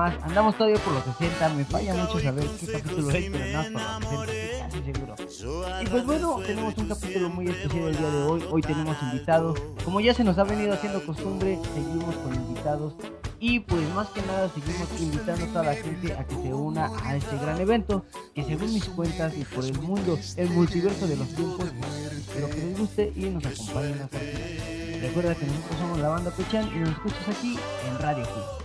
más. Andamos todavía por los 60. Me falla mucho saber qué capítulo es, pero nada por los 60, casi seguro. Y pues bueno, tenemos un capítulo muy especial el día de hoy. Hoy tenemos invitados. Como ya se nos ha venido haciendo costumbre, seguimos con invitados. Y pues más que nada seguimos invitando a toda la gente a que se una a este gran evento, que según mis cuentas y por el mundo, el multiverso de los tiempos, espero que les guste y nos acompañen a partir. Recuerda que nosotros somos la banda Pechan y nos escuchas aquí en Radio Hit.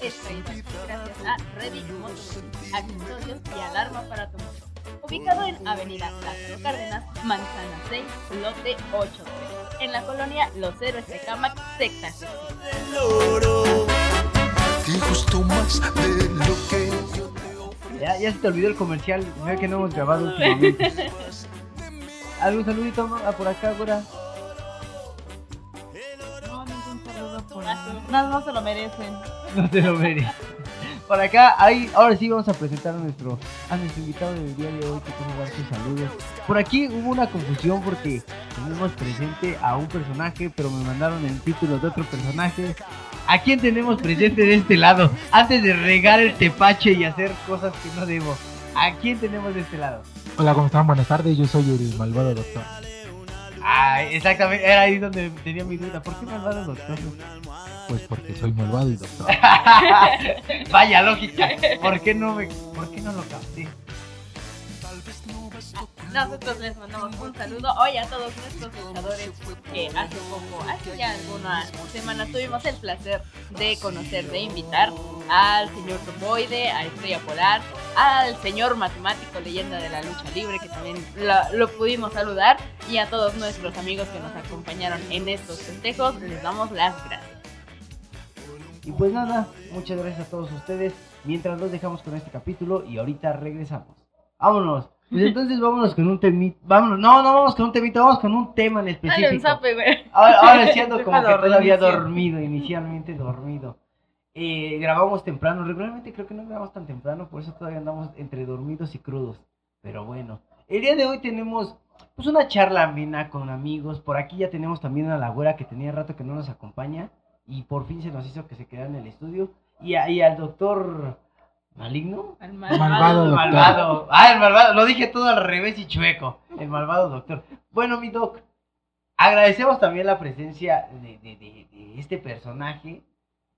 Gracias a Ready Motos, accesorios y alarma para tu moto. Ubicado en Avenida Lázaro Cárdenas, Manzana 6, lote 83, en la colonia Los Héroes de Camac, Secta. Te gustó más de lo que yo Ya, ya se te olvidó el comercial, veo que no hemos grabado últimamente. ¿Algún saludito ma- por acá, Gora? No, no se lo merecen. No te lo merece. Por acá, ahí, ahora sí vamos a presentar a nuestro, a nuestro invitado del día de hoy que tiene dar sus saludos. Por aquí hubo una confusión porque tenemos presente a un personaje, pero me mandaron el título de otro personaje. ¿A quién tenemos presente de este lado? Antes de regar el tepache y hacer cosas que no debo. ¿A quién tenemos de este lado? Hola, ¿cómo están? Buenas tardes, yo soy el malvado doctor. Ah, exactamente, era ahí donde tenía mi duda. ¿Por qué malvado doctor? Pues porque soy malvado y doctor. Vaya lógica. ¿Por qué no me, por qué no lo capté? Nosotros les mandamos un saludo hoy a todos nuestros luchadores que hace poco, hace ya algunas semanas tuvimos el placer de conocer, de invitar al señor Topoide, a Estrella Polar, al señor matemático leyenda de la lucha libre que también lo, lo pudimos saludar y a todos nuestros amigos que nos acompañaron en estos festejos les damos las gracias. Y pues nada, muchas gracias a todos ustedes. Mientras los dejamos con este capítulo y ahorita regresamos. Vámonos. Pues entonces vámonos con un temita. Vámonos. No, no vamos con un temita, vamos con un tema en específico. zape, güey. Ahora, ando como que todavía dormido, inicialmente dormido. Eh, grabamos temprano, regularmente creo que no grabamos tan temprano, por eso todavía andamos entre dormidos y crudos. Pero bueno, el día de hoy tenemos pues una charla amena con amigos. Por aquí ya tenemos también a la güera que tenía rato que no nos acompaña y por fin se nos hizo que se quedara en el estudio. Y, y al doctor maligno. Al Malvado El doctor. malvado. Ah, el malvado. Lo dije todo al revés y chueco. El malvado doctor. Bueno, mi doc. Agradecemos también la presencia de, de- de- de este personaje.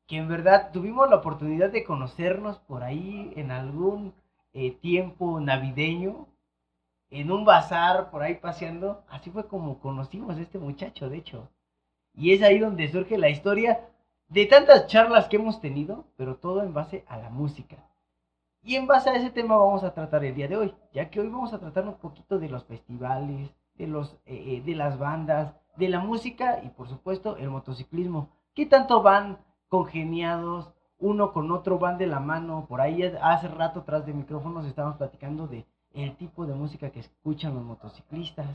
Que en verdad tuvimos la oportunidad de conocernos por ahí en algún eh, tiempo navideño. En un bazar por ahí paseando. Así fue como conocimos a este muchacho, de hecho. Y es ahí donde surge la historia de tantas charlas que hemos tenido, pero todo en base a la música. Y en base a ese tema vamos a tratar el día de hoy, ya que hoy vamos a tratar un poquito de los festivales, de, los, eh, eh, de las bandas, de la música y por supuesto el motociclismo. ¿Qué tanto van congeniados uno con otro, van de la mano? Por ahí hace rato atrás de micrófonos estábamos platicando de el tipo de música que escuchan los motociclistas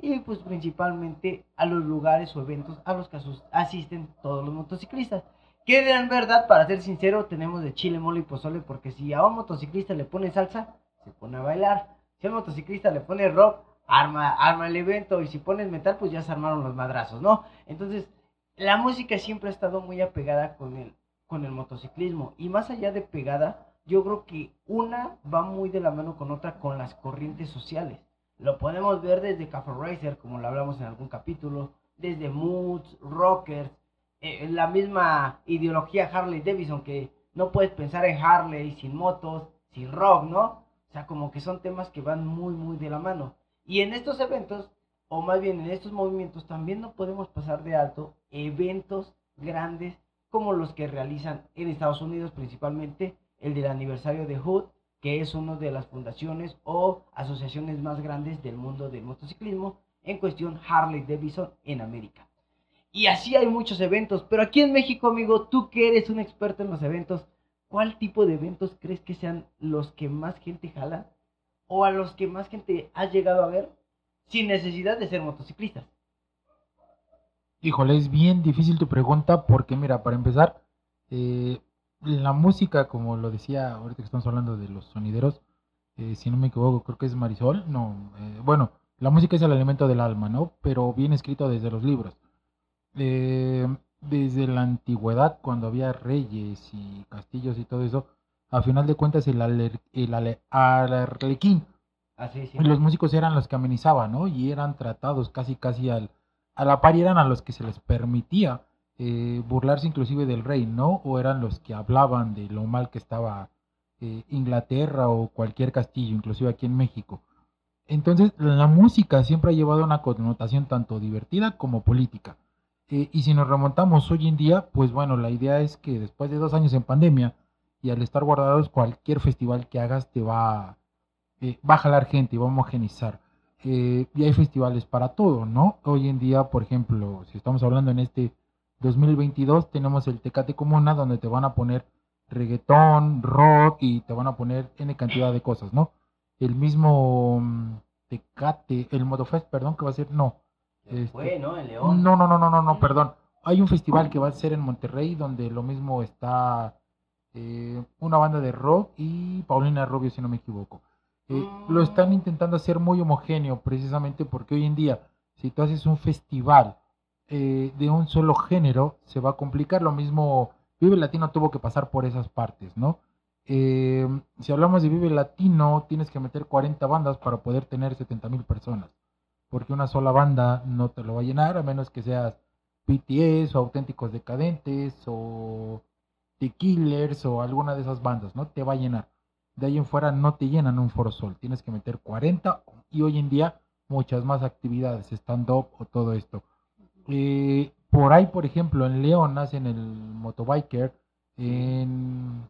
y pues principalmente a los lugares o eventos a los que asisten todos los motociclistas. Que en verdad, para ser sincero, tenemos de chile, mole y pozole, porque si a un motociclista le pone salsa, se pone a bailar. Si a motociclista le pone rock, arma, arma el evento. Y si pones metal, pues ya se armaron los madrazos, ¿no? Entonces, la música siempre ha estado muy apegada con el, con el motociclismo. Y más allá de pegada, yo creo que una va muy de la mano con otra con las corrientes sociales. Lo podemos ver desde Café Racer, como lo hablamos en algún capítulo, desde Moods, Rockers, eh, la misma ideología Harley Davidson, que no puedes pensar en Harley sin motos, sin rock, ¿no? O sea, como que son temas que van muy, muy de la mano. Y en estos eventos, o más bien en estos movimientos, también no podemos pasar de alto eventos grandes como los que realizan en Estados Unidos, principalmente el del aniversario de Hood, que es una de las fundaciones o asociaciones más grandes del mundo del motociclismo, en cuestión Harley Davidson en América. Y así hay muchos eventos, pero aquí en México, amigo, tú que eres un experto en los eventos, ¿cuál tipo de eventos crees que sean los que más gente jala? ¿O a los que más gente has llegado a ver sin necesidad de ser motociclistas? Híjole, es bien difícil tu pregunta porque mira, para empezar, eh, la música, como lo decía ahorita que estamos hablando de los sonideros, eh, si no me equivoco, creo que es Marisol, no, eh, bueno, la música es el alimento del alma, ¿no? Pero bien escrito desde los libros. Eh, desde la antigüedad, cuando había reyes y castillos y todo eso, a final de cuentas el, aler- el arlequín Así, sí. los músicos eran los que amenizaban, ¿no? Y eran tratados casi, casi al, a la par y eran a los que se les permitía eh, burlarse inclusive del rey, ¿no? O eran los que hablaban de lo mal que estaba eh, Inglaterra o cualquier castillo, inclusive aquí en México. Entonces, la música siempre ha llevado una connotación tanto divertida como política. Eh, y si nos remontamos hoy en día, pues bueno, la idea es que después de dos años en pandemia y al estar guardados, cualquier festival que hagas te va, eh, va a jalar gente y va a homogenizar. Eh, y hay festivales para todo, ¿no? Hoy en día, por ejemplo, si estamos hablando en este 2022, tenemos el Tecate Comuna, donde te van a poner reggaetón, rock y te van a poner N cantidad de cosas, ¿no? El mismo mm, Tecate, el Motofest, perdón, que va a ser, no. Este, Fue, ¿no? El León. no, no, no, no, no, no, perdón. Hay un festival que va a ser en Monterrey donde lo mismo está eh, una banda de rock y Paulina Rubio, si no me equivoco. Eh, Lo están intentando hacer muy homogéneo precisamente porque hoy en día, si tú haces un festival eh, de un solo género, se va a complicar. Lo mismo, Vive Latino tuvo que pasar por esas partes, ¿no? Eh, si hablamos de Vive Latino, tienes que meter 40 bandas para poder tener 70 mil personas porque una sola banda no te lo va a llenar, a menos que seas BTS o Auténticos Decadentes o The Killers o alguna de esas bandas, ¿no? Te va a llenar. De ahí en fuera no te llenan un Foro Sol, tienes que meter 40 y hoy en día muchas más actividades, stand-up o todo esto. Eh, por ahí, por ejemplo, en León hacen el Motobiker, en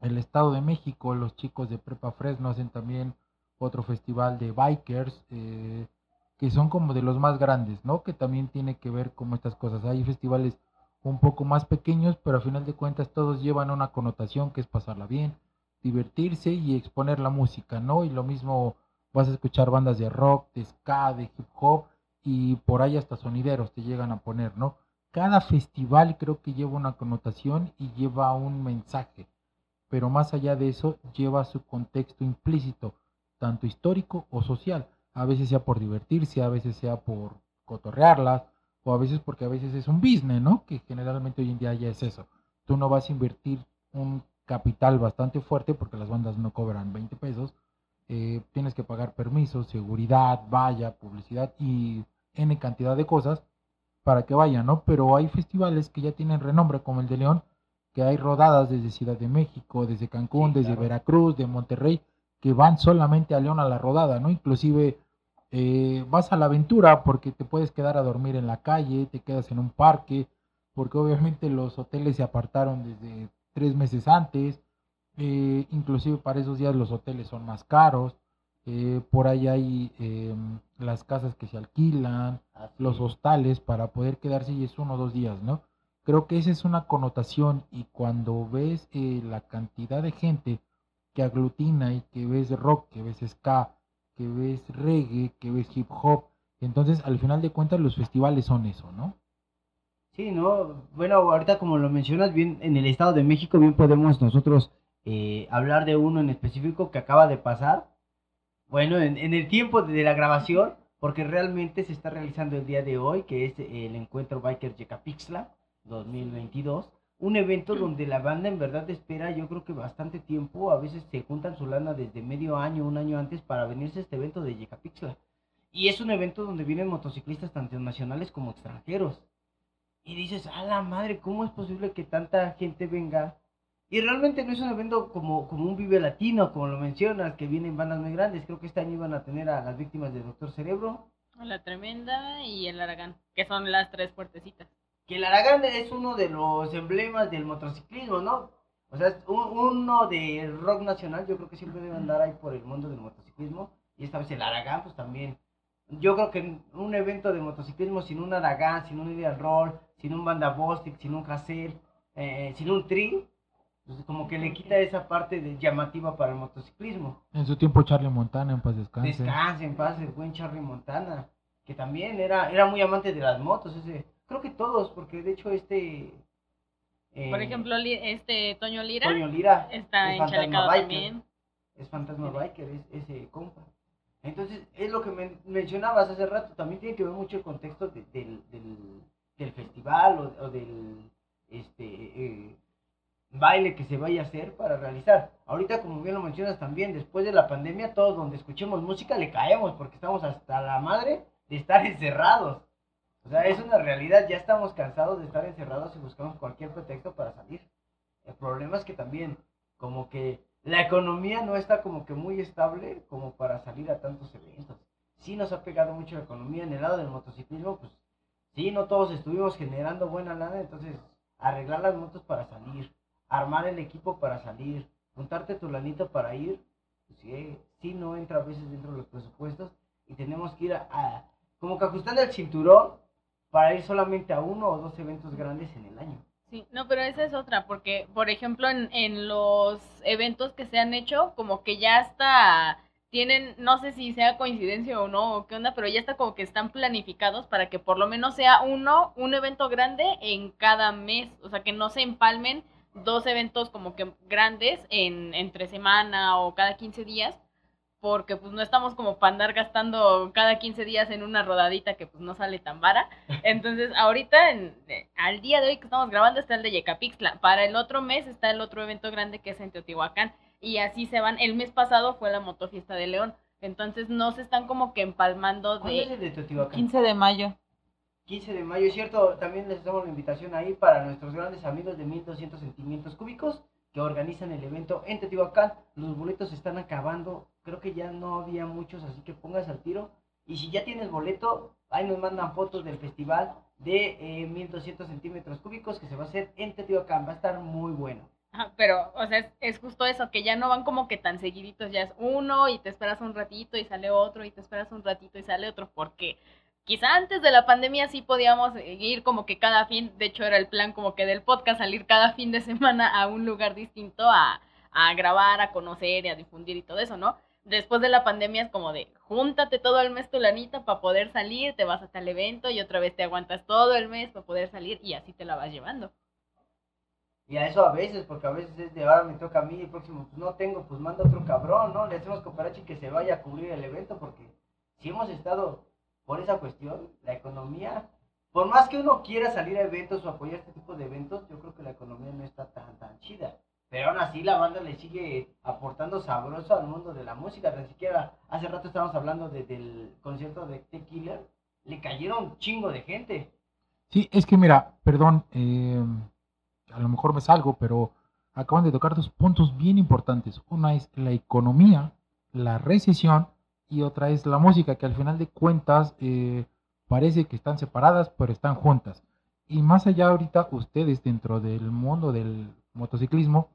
el Estado de México los chicos de Prepa Fresno hacen también otro festival de bikers, eh, que son como de los más grandes, ¿no? Que también tiene que ver con estas cosas. Hay festivales un poco más pequeños, pero a final de cuentas todos llevan una connotación que es pasarla bien, divertirse y exponer la música, ¿no? Y lo mismo vas a escuchar bandas de rock, de ska, de hip hop y por ahí hasta sonideros te llegan a poner, ¿no? Cada festival creo que lleva una connotación y lleva un mensaje, pero más allá de eso lleva su contexto implícito, tanto histórico o social a veces sea por divertirse, a veces sea por cotorrearlas, o a veces porque a veces es un business, ¿no? Que generalmente hoy en día ya es eso. Tú no vas a invertir un capital bastante fuerte porque las bandas no cobran 20 pesos. eh, tienes que pagar permisos, seguridad, valla, publicidad y N cantidad de cosas para que vayan, ¿no? Pero hay festivales que ya tienen renombre como el de León, que hay rodadas desde Ciudad de México, desde Cancún, Sí, desde claro. Veracruz, de Monterrey, que van solamente a León a la rodada, ¿no? Inclusive eh, vas a la aventura porque te puedes quedar a dormir en la calle, te quedas en un parque, porque obviamente los hoteles se apartaron desde tres meses antes, eh, inclusive para esos días los hoteles son más caros, eh, por ahí hay eh, las casas que se alquilan, Así. los hostales para poder quedarse y es uno o dos días, ¿no? Creo que esa es una connotación y cuando ves eh, la cantidad de gente que aglutina y que ves rock, que ves ska, que ves reggae, que ves hip hop, entonces al final de cuentas los festivales son eso, ¿no? Sí, ¿no? Bueno, ahorita como lo mencionas bien, en el Estado de México bien podemos nosotros eh, hablar de uno en específico que acaba de pasar. Bueno, en, el tiempo de la grabación, porque realmente se está realizando el día de hoy, que es el encuentro Biker Yecapixtla 2022. Un evento donde la banda en verdad espera, yo creo que bastante tiempo, a veces se juntan su lana desde medio año, un año antes para venirse a este evento de Yecapixtla. Y es un evento donde vienen motociclistas tanto nacionales como extranjeros. Y dices, a la madre, ¿cómo es posible que tanta gente venga? Y realmente no es un evento como, como un Vive Latino, como lo mencionas, que vienen bandas muy grandes. Creo que este año iban a tener a las víctimas de Doctor Cerebro. La Tremenda y el Aragán, que son las tres fuertecitas. Que el Aragán es uno de los emblemas del motociclismo, ¿no? O sea, es un- uno del rock nacional, yo creo que siempre debe andar ahí por el mundo del motociclismo. Y esta vez el Aragán, pues también. Yo creo que un evento de motociclismo sin un Aragán, sin un Ideal Roll, sin un Banda Bostic, sin un Hassel, eh, sin un Tri, pues como que le quita esa parte de llamativa para el motociclismo. En su tiempo Charlie Montana en paz descanse. Descanse en paz el buen Charlie Montana, que también era, era muy amante de las motos, ese, creo que todos, porque de hecho este... eh, Por ejemplo, este Toño Lira Toño Lira está enchalecado también. Es fantasma biker, es ese compa. Entonces, es lo que men- mencionabas hace rato, también tiene que ver mucho el contexto de- del, del, del festival o, o del este eh, baile que se vaya a hacer para realizar. Ahorita, como bien lo mencionas también, después de la pandemia, todos donde escuchemos música le caemos porque estamos hasta la madre de estar encerrados. O sea, es una realidad, ya estamos cansados de estar encerrados y buscamos cualquier pretexto para salir. El problema es que también, como que la economía no está como que muy estable como para salir a tantos eventos. Sí nos ha pegado mucho la economía en el lado del motociclismo, pues sí, no todos estuvimos generando buena lana, entonces arreglar las motos para salir, armar el equipo para salir, juntarte tu lanito para ir, pues sí, sí no entra a veces dentro de los presupuestos y tenemos que ir a, a- como que ajustando el cinturón para ir solamente a uno o dos eventos grandes en el año. Sí, no, pero esa es otra, porque, por ejemplo, en, en los eventos que se han hecho, como que ya está, tienen, no sé si sea coincidencia o no, o qué onda, pero ya está como que están planificados para que por lo menos sea uno, un evento grande en cada mes, o sea, que no se empalmen dos eventos como que grandes en entre semana o cada 15 días, porque pues no estamos como para andar gastando cada 15 días en una rodadita que pues no sale tan vara. Entonces, ahorita, en- eh, al día de hoy que estamos grabando, está el de Yecapixtla. Para el otro mes está el otro evento grande que es en Teotihuacán. Y así se van. El mes pasado fue la motofiesta de León. Entonces, no se están como que empalmando ¿Cuándo es de... el de Teotihuacán? 15 de mayo. 15 de mayo, es cierto, también les hacemos la invitación ahí para nuestros grandes amigos de 1200 centímetros cúbicos que organizan el evento en Teotihuacán. Los boletos se están acabando, creo que ya no había muchos, así que pongas al tiro. Y si ya tienes boleto, ahí nos mandan fotos del festival de eh, 1200 centímetros cúbicos que se va a hacer en Teotihuacán. Va a estar muy bueno. Ajá, pero, o sea, es, es justo eso, que ya no van como que tan seguiditos. Ya es uno y te esperas un ratito y sale otro y te esperas un ratito y sale otro. Porque quizá antes de la pandemia sí podíamos eh, ir como que cada fin, de hecho era el plan como que del podcast, salir cada fin de semana a un lugar distinto a, a grabar, a conocer y a difundir y todo eso, ¿no? Después de la pandemia es como de, júntate todo el mes tu lanita para poder salir, te vas hasta el evento y otra vez te aguantas todo el mes para poder salir y así te la vas llevando. Y a eso a veces, porque a veces es de ahora me toca a mí, el próximo pues no tengo, pues manda otro cabrón, ¿no? Le hacemos cooperachi que se vaya a cubrir el evento, porque si hemos estado por esa cuestión, la economía, por más que uno quiera salir a eventos o apoyar este tipo de eventos, yo creo que la economía no está tan, tan chida. Pero aún así la banda le sigue aportando sabroso al mundo de la música, ni siquiera hace rato estábamos hablando de- del concierto de The Killer, le cayeron un chingo de gente. Sí, es que mira, perdón, eh, a lo mejor me salgo, pero acaban de tocar dos puntos bien importantes. Una es la economía, la recesión, y otra es la música, que al final de cuentas eh, parece que están separadas, pero están juntas. Y más allá ahorita, ustedes dentro del mundo del motociclismo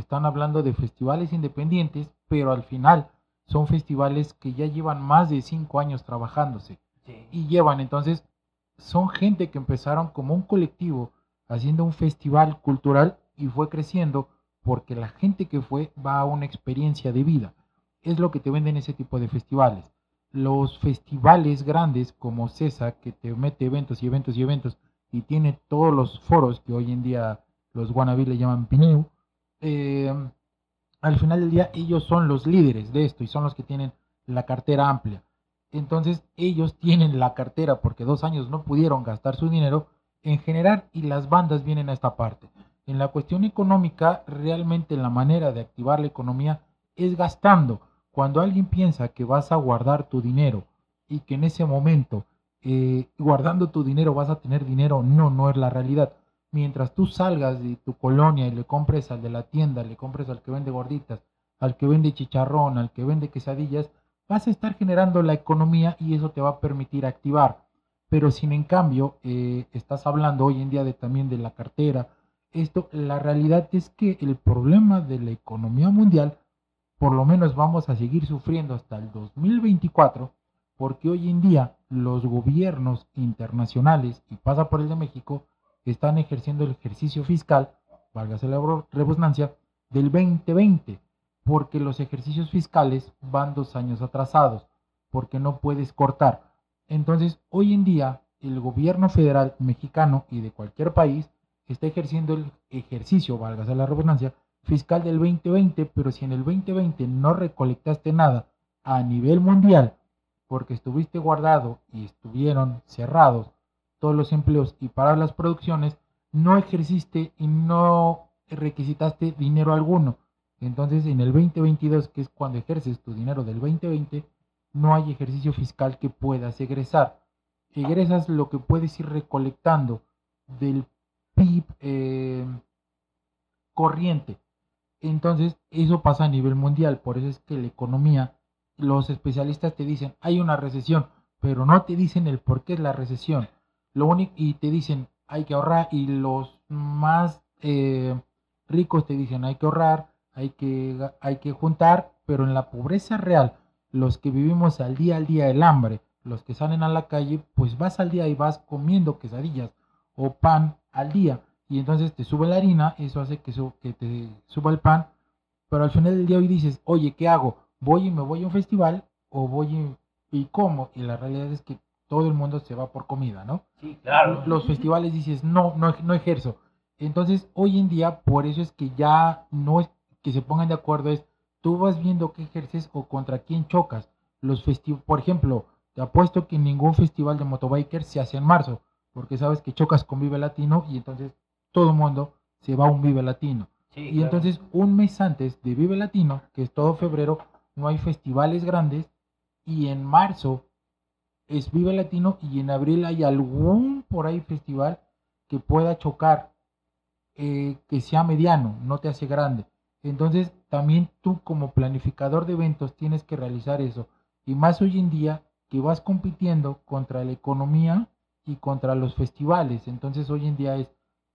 están hablando de festivales independientes, pero al final son festivales que ya llevan más de cinco años trabajándose Sí. y llevan entonces son gente que empezaron como un colectivo haciendo un festival cultural y fue creciendo porque la gente que fue va a una experiencia de vida. Es lo que te venden ese tipo de festivales. Los festivales grandes como CESA, que te mete eventos y eventos y eventos y tiene todos los foros que hoy en día los wannabe le llaman PNU, eh, al final del día ellos son los líderes de esto y son los que tienen la cartera amplia. Entonces ellos tienen la cartera porque dos años no pudieron gastar su dinero en generar y las bandas vienen a esta parte. En la cuestión económica, realmente la manera de activar la economía es gastando. Cuando alguien piensa que vas a guardar tu dinero y que en ese momento eh, guardando tu dinero vas a tener dinero, no, no es la realidad. Mientras tú salgas de tu colonia y le compres al de la tienda, le compres al que vende gorditas, al que vende chicharrón, al que vende quesadillas, vas a estar generando la economía y eso te va a permitir activar. Pero sin en cambio, eh, estás hablando hoy en día de, también de la cartera. Esto, la realidad es que el problema de la economía mundial, por lo menos vamos a seguir sufriendo hasta el 2024, porque hoy en día los gobiernos internacionales, y pasa por el de México, están ejerciendo el ejercicio fiscal, válgase la redundancia, del 2020 porque los ejercicios fiscales van dos años atrasados, porque no puedes cortar. Entonces, hoy en día, el gobierno federal mexicano y de cualquier país está ejerciendo el ejercicio, válgase la redundancia, fiscal del 2020, pero si en el 2020 no recolectaste nada, a nivel mundial, porque estuviste guardado y estuvieron cerrados todos los empleos y para las producciones, no ejerciste y no requisitaste dinero alguno. Entonces, en el 2022, que es cuando ejerces tu dinero del 2020, no hay ejercicio fiscal que puedas egresar. Egresas lo que puedes ir recolectando del PIB eh, corriente. Entonces, eso pasa a nivel mundial. Por eso es que la economía, los especialistas te dicen, hay una recesión, pero no te dicen el por qué es la recesión. Lo único, y te dicen, hay que ahorrar, y los más eh, ricos te dicen, hay que ahorrar, hay que, hay que juntar, pero en la pobreza real, los que vivimos al día al día el hambre, los que salen a la calle, pues vas al día y vas comiendo quesadillas o pan al día y entonces te sube la harina, eso hace que, que te suba el pan, pero al final del día hoy dices, oye, ¿qué hago? ¿Voy y me voy a un festival o voy y, y como? Y la realidad es que todo el mundo se va por comida, ¿no? Sí, claro. Los festivales dices, no, no, no ejerzo. Entonces, hoy en día, por eso es que ya no es que se pongan de acuerdo, es tú vas viendo qué ejerces o contra quién chocas. Los festivales, por ejemplo, te apuesto que ningún festival de motobikers se hace en marzo, porque sabes que chocas con Vive Latino y entonces todo el mundo se va a un Vive Latino. Sí, Y claro. entonces un mes antes de Vive Latino, que es todo febrero, no hay festivales grandes y en marzo es Vive Latino y en abril hay algún por ahí festival que pueda chocar, eh, que sea mediano, no te hace grande. Entonces también tú como planificador de eventos tienes que realizar eso. Y más hoy en día que vas compitiendo contra la economía y contra los festivales. Entonces hoy en día es,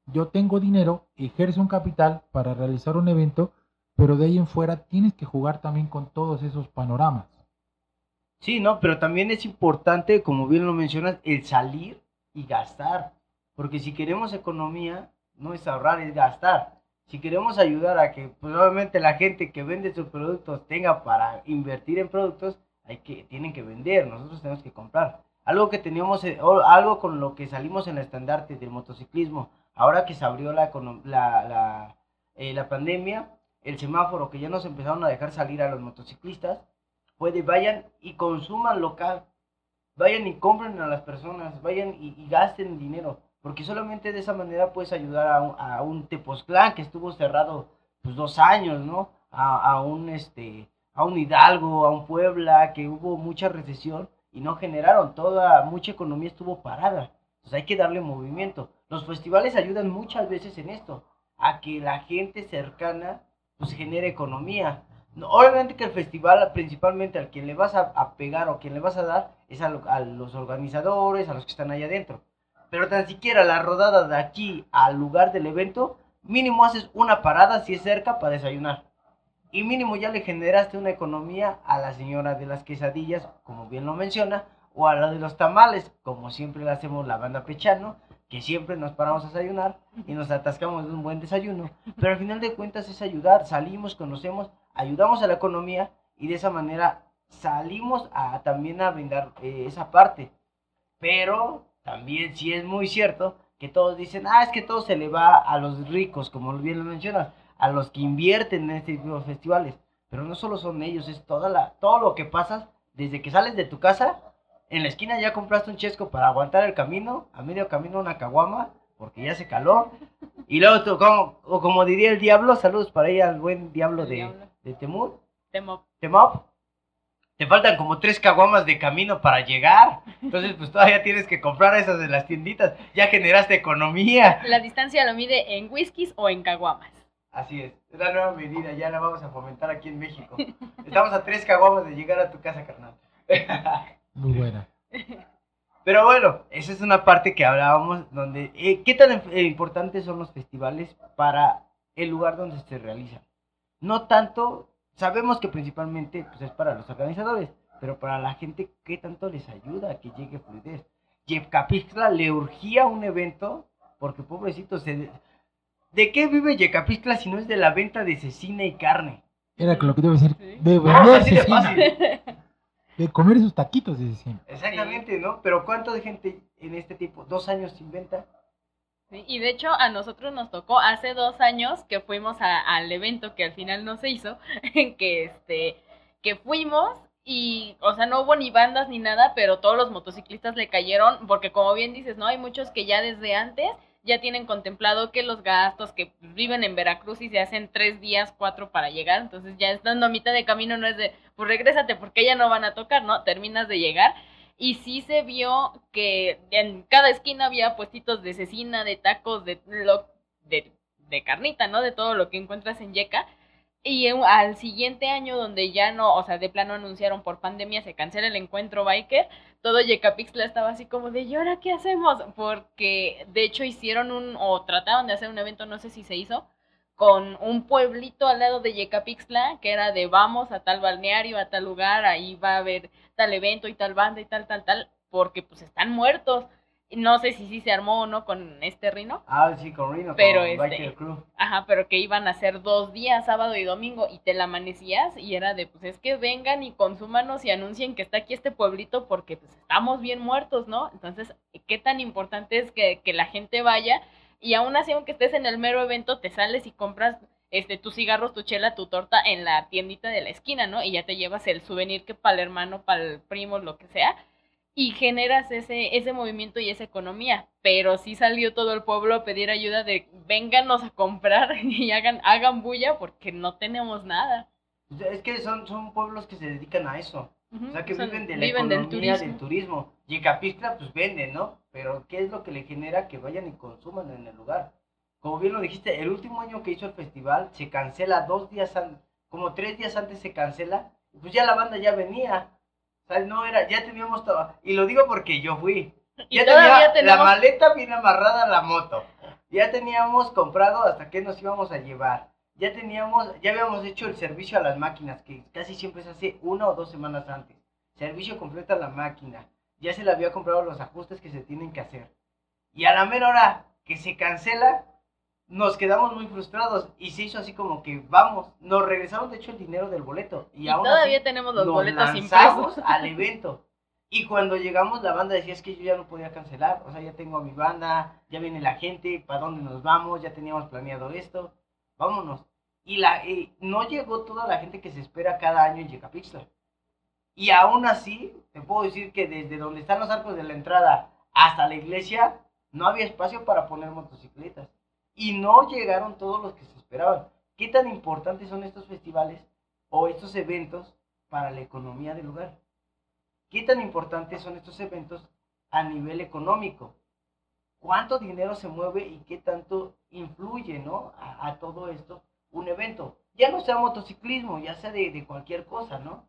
yo tengo dinero, ejerzo un capital para realizar un evento, pero de ahí en fuera tienes que jugar también con todos esos panoramas. Sí, no, pero también es importante, como bien lo mencionas, el salir y gastar. Porque si queremos economía, no es ahorrar, es gastar. Si queremos ayudar a que pues, obviamente la gente que vende sus productos tenga para invertir en productos, hay que, tienen que vender, nosotros tenemos que comprar. Algo que teníamos, eh, algo con lo que salimos en el estandarte del motociclismo, ahora que se abrió la, la, la, eh, la pandemia, el semáforo que ya nos empezaron a dejar salir a los motociclistas, puede, vayan y consuman local, vayan y compren a las personas, vayan y, gasten dinero, porque solamente de esa manera puedes ayudar a un, a Tepoztlán que estuvo cerrado pues dos años, ¿no? A, a un este, a un Hidalgo, a un Puebla, que hubo mucha recesión y no generaron, toda, mucha economía estuvo parada. Entonces hay que darle movimiento. Los festivales ayudan muchas veces en esto, a que la gente cercana pues genere economía. No, obviamente que el festival principalmente al quien le vas a, pegar o quien le vas a dar es a, a los organizadores, a los que están allá adentro. Pero tan siquiera la rodada de aquí al lugar del evento, mínimo haces una parada si es cerca para desayunar. Y mínimo ya le generaste una economía a la señora de las quesadillas, como bien lo menciona, o a la de los tamales, como siempre le hacemos la banda pechano, que siempre nos paramos a desayunar y nos atascamos de un buen desayuno. Pero al final de cuentas es ayudar, salimos, conocemos, ayudamos a la economía y de esa manera salimos a también a brindar eh, esa parte. Pero también sí es muy cierto que todos dicen, ah, es que todo se le va a los ricos, como bien lo mencionas, a los que invierten en este tipo de festivales. Pero no solo son ellos, es toda la, todo lo que pasas desde que sales de tu casa. En la esquina ya compraste un chesco para aguantar el camino, a medio camino una caguama, porque ya hace calor. Y luego, tú, como, o como diría el diablo, saludos para ella al buen diablo El de, diablo. De Temur. Temo. Temop, te faltan como tres caguamas de camino para llegar. Entonces, pues todavía tienes que comprar esas de las tienditas. Ya generaste economía. La distancia lo mide en whiskies o en caguamas. Así es, es la nueva medida, ya la vamos a fomentar aquí en México. Estamos a tres caguamas de llegar a tu casa, carnal. Muy buena. Pero bueno, esa es una parte que hablábamos, donde, eh, ¿qué tan eh, importantes son los festivales para el lugar donde se realizan? No tanto, sabemos que principalmente pues, es para los organizadores, pero para la gente, ¿qué tanto les ayuda a que llegue fluidez? Yecapixtla le urgía un evento, porque pobrecito, se... ¿de qué vive Yecapixtla si no es de la venta de cecina y carne? Era lo que debo decir. Sí. De Ah, vender de cecina, de comer esos taquitos de cecina. Exactamente, ¿no? Pero ¿cuánto de gente en este tipo, dos años sin venta? Sí, Y de hecho a nosotros nos tocó hace dos años que fuimos a- al evento que al final no se hizo, que este, que fuimos y, o sea, no hubo ni bandas ni nada, pero todos los motociclistas le cayeron, porque como bien dices, ¿no? Hay muchos que ya desde antes ya tienen contemplado que los gastos, que viven en Veracruz y se hacen tres días, cuatro para llegar, entonces ya estando a mitad de camino no es de, pues regrésate porque ya no van a tocar, ¿no? Terminas de llegar. Y sí se vio que en cada esquina había puestitos de cecina, de tacos, de, lo, de, de carnita, ¿no? De todo lo que encuentras en Yeca. Y al siguiente año, donde ya no, o sea, de plano anunciaron por pandemia, se cancela el encuentro biker, todo Yecapixtla estaba así como de, ¿y ahora qué hacemos? Porque de hecho hicieron un, o trataban de hacer un evento, no sé si se hizo, con un pueblito al lado de Yecapixtla, que era de vamos a tal balneario, a tal lugar, ahí va a haber tal evento y tal banda y tal, tal, tal, porque pues están muertos. No sé si sí se armó o no con este Rino. Ah, sí, con Rino, Pero con este- Biker Crew. Ajá, pero que iban a ser dos días, sábado y domingo, y te la amanecías y era de, pues es que vengan y consúmanos y anuncien que está aquí este pueblito porque pues estamos bien muertos, ¿no? Entonces, ¿qué tan importante es que, que la gente vaya? Y aún así, aunque estés en el mero evento, te sales y compras este, tus cigarros, tu chela, tu torta en la tiendita de la esquina, ¿no? Y ya te llevas el souvenir que para el hermano, para el primo, lo que sea y generas ese, ese movimiento y esa economía. Pero sí salió todo el pueblo a pedir ayuda de vénganos a comprar y hagan, hagan bulla porque no tenemos nada. Es que son, son pueblos que se dedican a eso. O sea, que son- viven de la viven del economía turismo. del turismo. Y Capistla, pues venden, ¿no? Pero ¿qué es lo que le genera que vayan y consuman en el lugar? Como bien lo dijiste, el último año que hizo el festival se cancela dos días antes, como tres días antes se cancela, pues ya la banda ya venía. O sea, no era, ya teníamos todo. Y lo digo porque yo fui. Y Ya tenía la tenemos maleta bien amarrada a la moto. Ya teníamos comprado hasta qué nos íbamos a llevar. Ya teníamos, ya habíamos hecho el servicio a las máquinas, que casi siempre se hace una o dos semanas antes. Servicio completo a la máquina. Ya se le había comprado los ajustes que se tienen que hacer. Y a la mera hora que se cancela, nos quedamos muy frustrados. Y se hizo así como que, vamos, nos regresaron de hecho el dinero del boleto. Y, y aún todavía así, tenemos los nos boletos impresos. al evento. Y cuando llegamos, la banda decía, es que yo ya no podía cancelar. O sea, ya tengo a mi banda, ya viene la gente, ¿para dónde nos vamos? Ya teníamos planeado esto, vámonos. Y la, eh, no llegó toda la gente que se espera cada año en Yecapixtla. Y aún así, te puedo decir que desde donde están los arcos de la entrada hasta la iglesia, no había espacio para poner motocicletas. Y no llegaron todos los que se esperaban. ¿Qué tan importantes son estos festivales o estos eventos para la economía del lugar? ¿Qué tan importantes son estos eventos a nivel económico? ¿Cuánto dinero se mueve y qué tanto influye ¿no? a, a todo esto un evento? Ya no sea motociclismo, ya sea de, de cualquier cosa, ¿no?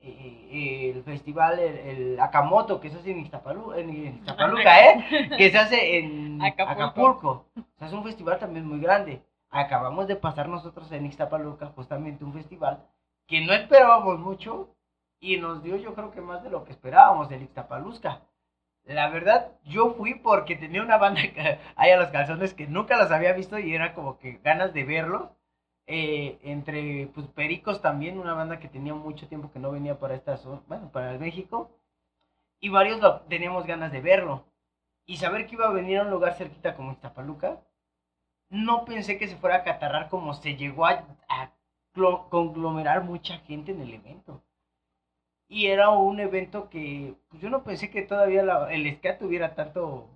Eh, eh, el festival, el, el Akamoto, que se hace en, Iztapalu- en Iztapaluca, ¿eh? Que se hace en Acapulco. O sea, es un festival también muy grande. Acabamos de pasar nosotros en Ixtapaluca justamente un festival que no esperábamos mucho y nos dio yo creo que más de lo que esperábamos del Ixtapalusca. La verdad, yo fui porque tenía una banda que- ahí a los calzones que nunca los había visto y era como que ganas de verlos. Eh, entre pues Pericos también, una banda que tenía mucho tiempo que no venía para esta zona, bueno, para el México. Y varios teníamos ganas de verlo. Y saber que iba a venir a un lugar cerquita como Iztapaluca, no pensé que se fuera a catarrar como se llegó a, a conglomerar mucha gente en el evento. Y era un evento que pues, yo no pensé que todavía la- el ska tuviera tanto,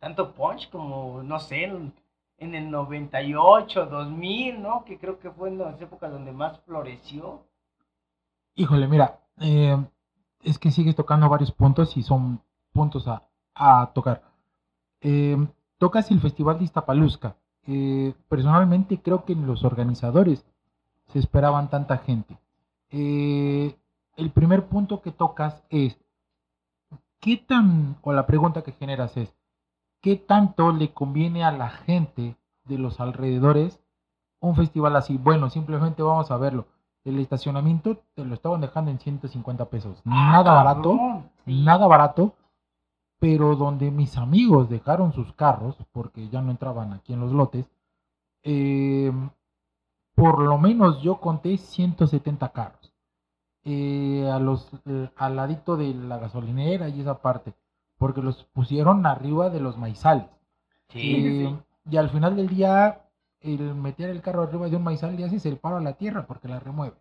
tanto punch como, no sé, en, en el 98, 2000, ¿no? Que creo que fue en las épocas donde más floreció. Híjole, mira, eh, es que sigues tocando varios puntos y son puntos a, a tocar. Eh, tocas el Festival de Iztapalusca. Eh, personalmente creo que los organizadores se esperaban tanta gente. Eh, el primer punto que tocas es, ¿qué tan, o la pregunta que generas es, ¿qué tanto le conviene a la gente de los alrededores un festival así? Bueno, simplemente vamos a verlo. El estacionamiento te lo estaban dejando en 150 pesos. Nada barato, nada barato, pero donde mis amigos dejaron sus carros, porque ya no entraban aquí en los lotes, eh, por lo menos yo conté 170 carros. Eh, a los, eh, al ladito de la gasolinera y esa parte, porque los pusieron arriba de los maizales. Sí, Y al final del día, el meter el carro arriba de un maizal le haces el paro a la tierra porque la remueves.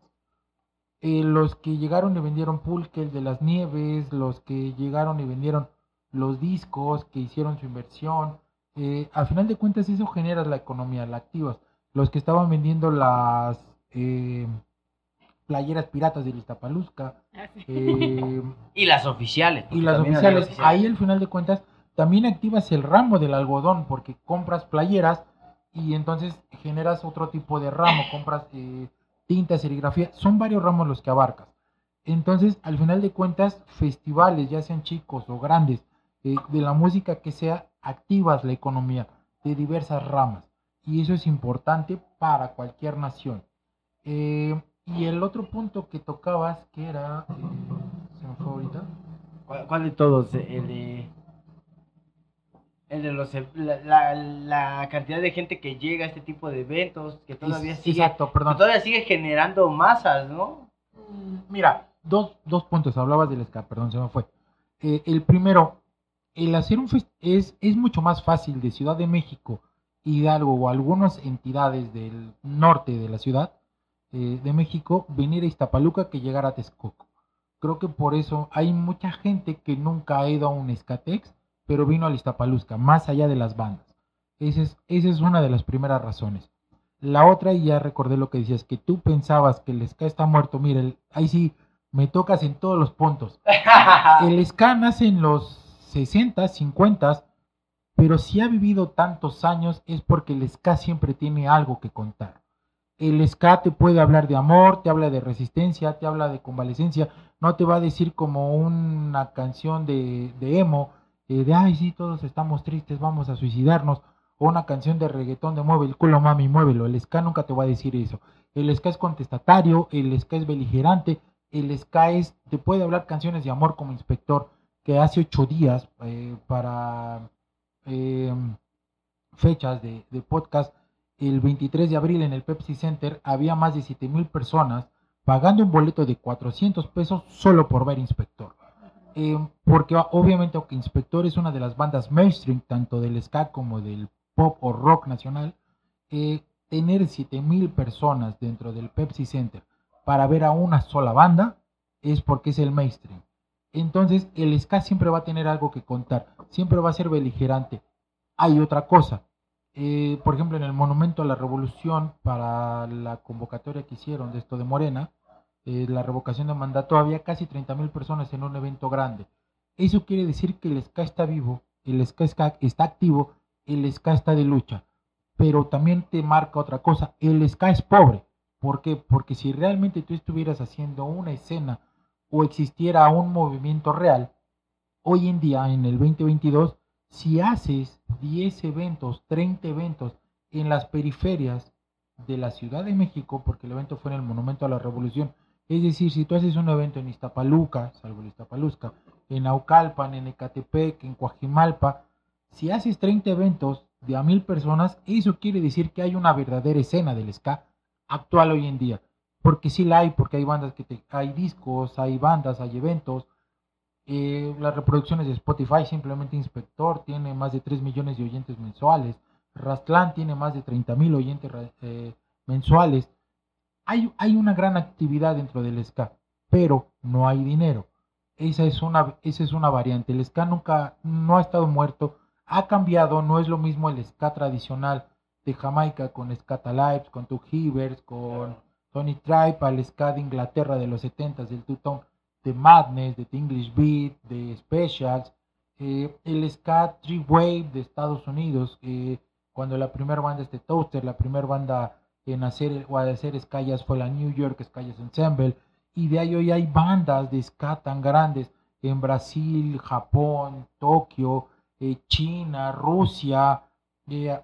los que llegaron y vendieron pulque, el de las nieves, los que llegaron y vendieron los discos, que hicieron su inversión. eh, al final de cuentas eso genera la economía, la activas. Los que estaban vendiendo las eh, playeras piratas de Iztapalusca, Así. eh, Y las oficiales. y las había oficiales, ahí al final de cuentas también activas el ramo del algodón porque compras playeras y entonces generas otro tipo de ramo, compras eh, tinta, serigrafía, son varios ramos los que abarcas. Entonces, al final de cuentas, festivales, ya sean chicos o grandes, eh, de la música que sea, activas la economía de diversas ramas. Y eso es importante para cualquier nación. Eh, y el otro punto que tocabas, que era... eh, se me fue ahorita. ¿Cuál, cuál de todos? El de. El de los. La, la, la cantidad de gente que llega a este tipo de eventos, que todavía Es- sigue. Exacto, que todavía sigue generando masas, ¿no? Mm, Mira, dos, dos puntos. Hablabas del ska, perdón, se me fue. Eh, el primero, el hacer un es, es mucho más fácil de Ciudad de México, Hidalgo o algunas entidades del norte de la ciudad eh, de México venir a Iztapaluca que llegar a Texcoco. Creo que por eso hay mucha gente que nunca ha ido a un Skatex, pero vino a Iztapalusca, más allá de las bandas. Esa es, esa es una de las primeras razones. La otra, y ya recordé lo que decías, que tú pensabas que el ska está muerto. Mira, el- ahí sí me tocas en todos los puntos. El ska nace en los 60, 50, pero si ha vivido tantos años es porque el ska siempre tiene algo que contar. El ska te puede hablar de amor, te habla de resistencia, te habla de convalecencia, no te va a decir como una canción de, de emo, eh, de ay, sí, todos estamos tristes, vamos a suicidarnos, o una canción de reggaetón de mueve el culo, mami, muévelo. El ska nunca te va a decir eso. El ska es contestatario, el ska es beligerante, el ska es, te puede hablar canciones de amor como inspector, que hace ocho días eh, para eh, fechas de, podcast, el 23 de abril en el Pepsi Center había más de 7 mil personas pagando un boleto de 400 pesos solo por ver Inspector. Eh, porque obviamente aunque Inspector es una de las bandas mainstream, tanto del ska como del pop o rock nacional, tener 7 mil personas dentro del Pepsi Center para ver a una sola banda es porque es el mainstream. Entonces el ska siempre va a tener algo que contar, siempre va a ser beligerante. Hay otra cosa, eh, por ejemplo en el Monumento a la Revolución, para la convocatoria que hicieron de esto de Morena, eh, la revocación de mandato, había casi 30 mil personas en un evento grande. Eso quiere decir que el ska está vivo, el ska está activo, el ska está de lucha. Pero también te marca otra cosa, el ska es pobre. ¿Por qué? Porque si realmente tú estuvieras haciendo una escena o existiera un movimiento real, hoy en día, en el 2022, si haces 10 eventos, 30 eventos en las periferias de la Ciudad de México, porque el evento fue en el Monumento a la Revolución, es decir, si tú haces un evento en Iztapaluca, salvo el Iztapalusca, en Naucalpan, en Ecatepec, en Coajimalpa, si haces 30 eventos de a mil personas, eso quiere decir que hay una verdadera escena del ska actual hoy en día. Porque sí la hay, porque hay bandas que te, hay discos, hay bandas, hay eventos. Eh, las reproducciones de Spotify, simplemente Inspector, tiene más de 3 millones de oyentes mensuales. Rastlán tiene más de 30 mil oyentes eh, mensuales. Hay, hay una gran actividad dentro del ska, pero no hay dinero. Esa es una, esa es una variante. El ska nunca no ha estado muerto, ha cambiado, no es lo mismo el ska tradicional de Jamaica con Scata Lives, con Two Hivers, con Tony Tribe, al ska de Inglaterra de los 70s, del Two-Tone, de Madness, de The English Beat, de Specials, eh, el ska Tree Wave de Estados Unidos, eh, cuando la primera banda es de Toaster, la primera banda en hacer o hacer fue la New York Ska Jazz Ensemble, y de ahí hoy hay bandas de ska tan grandes en Brasil, Japón, Tokio, eh, China, Rusia,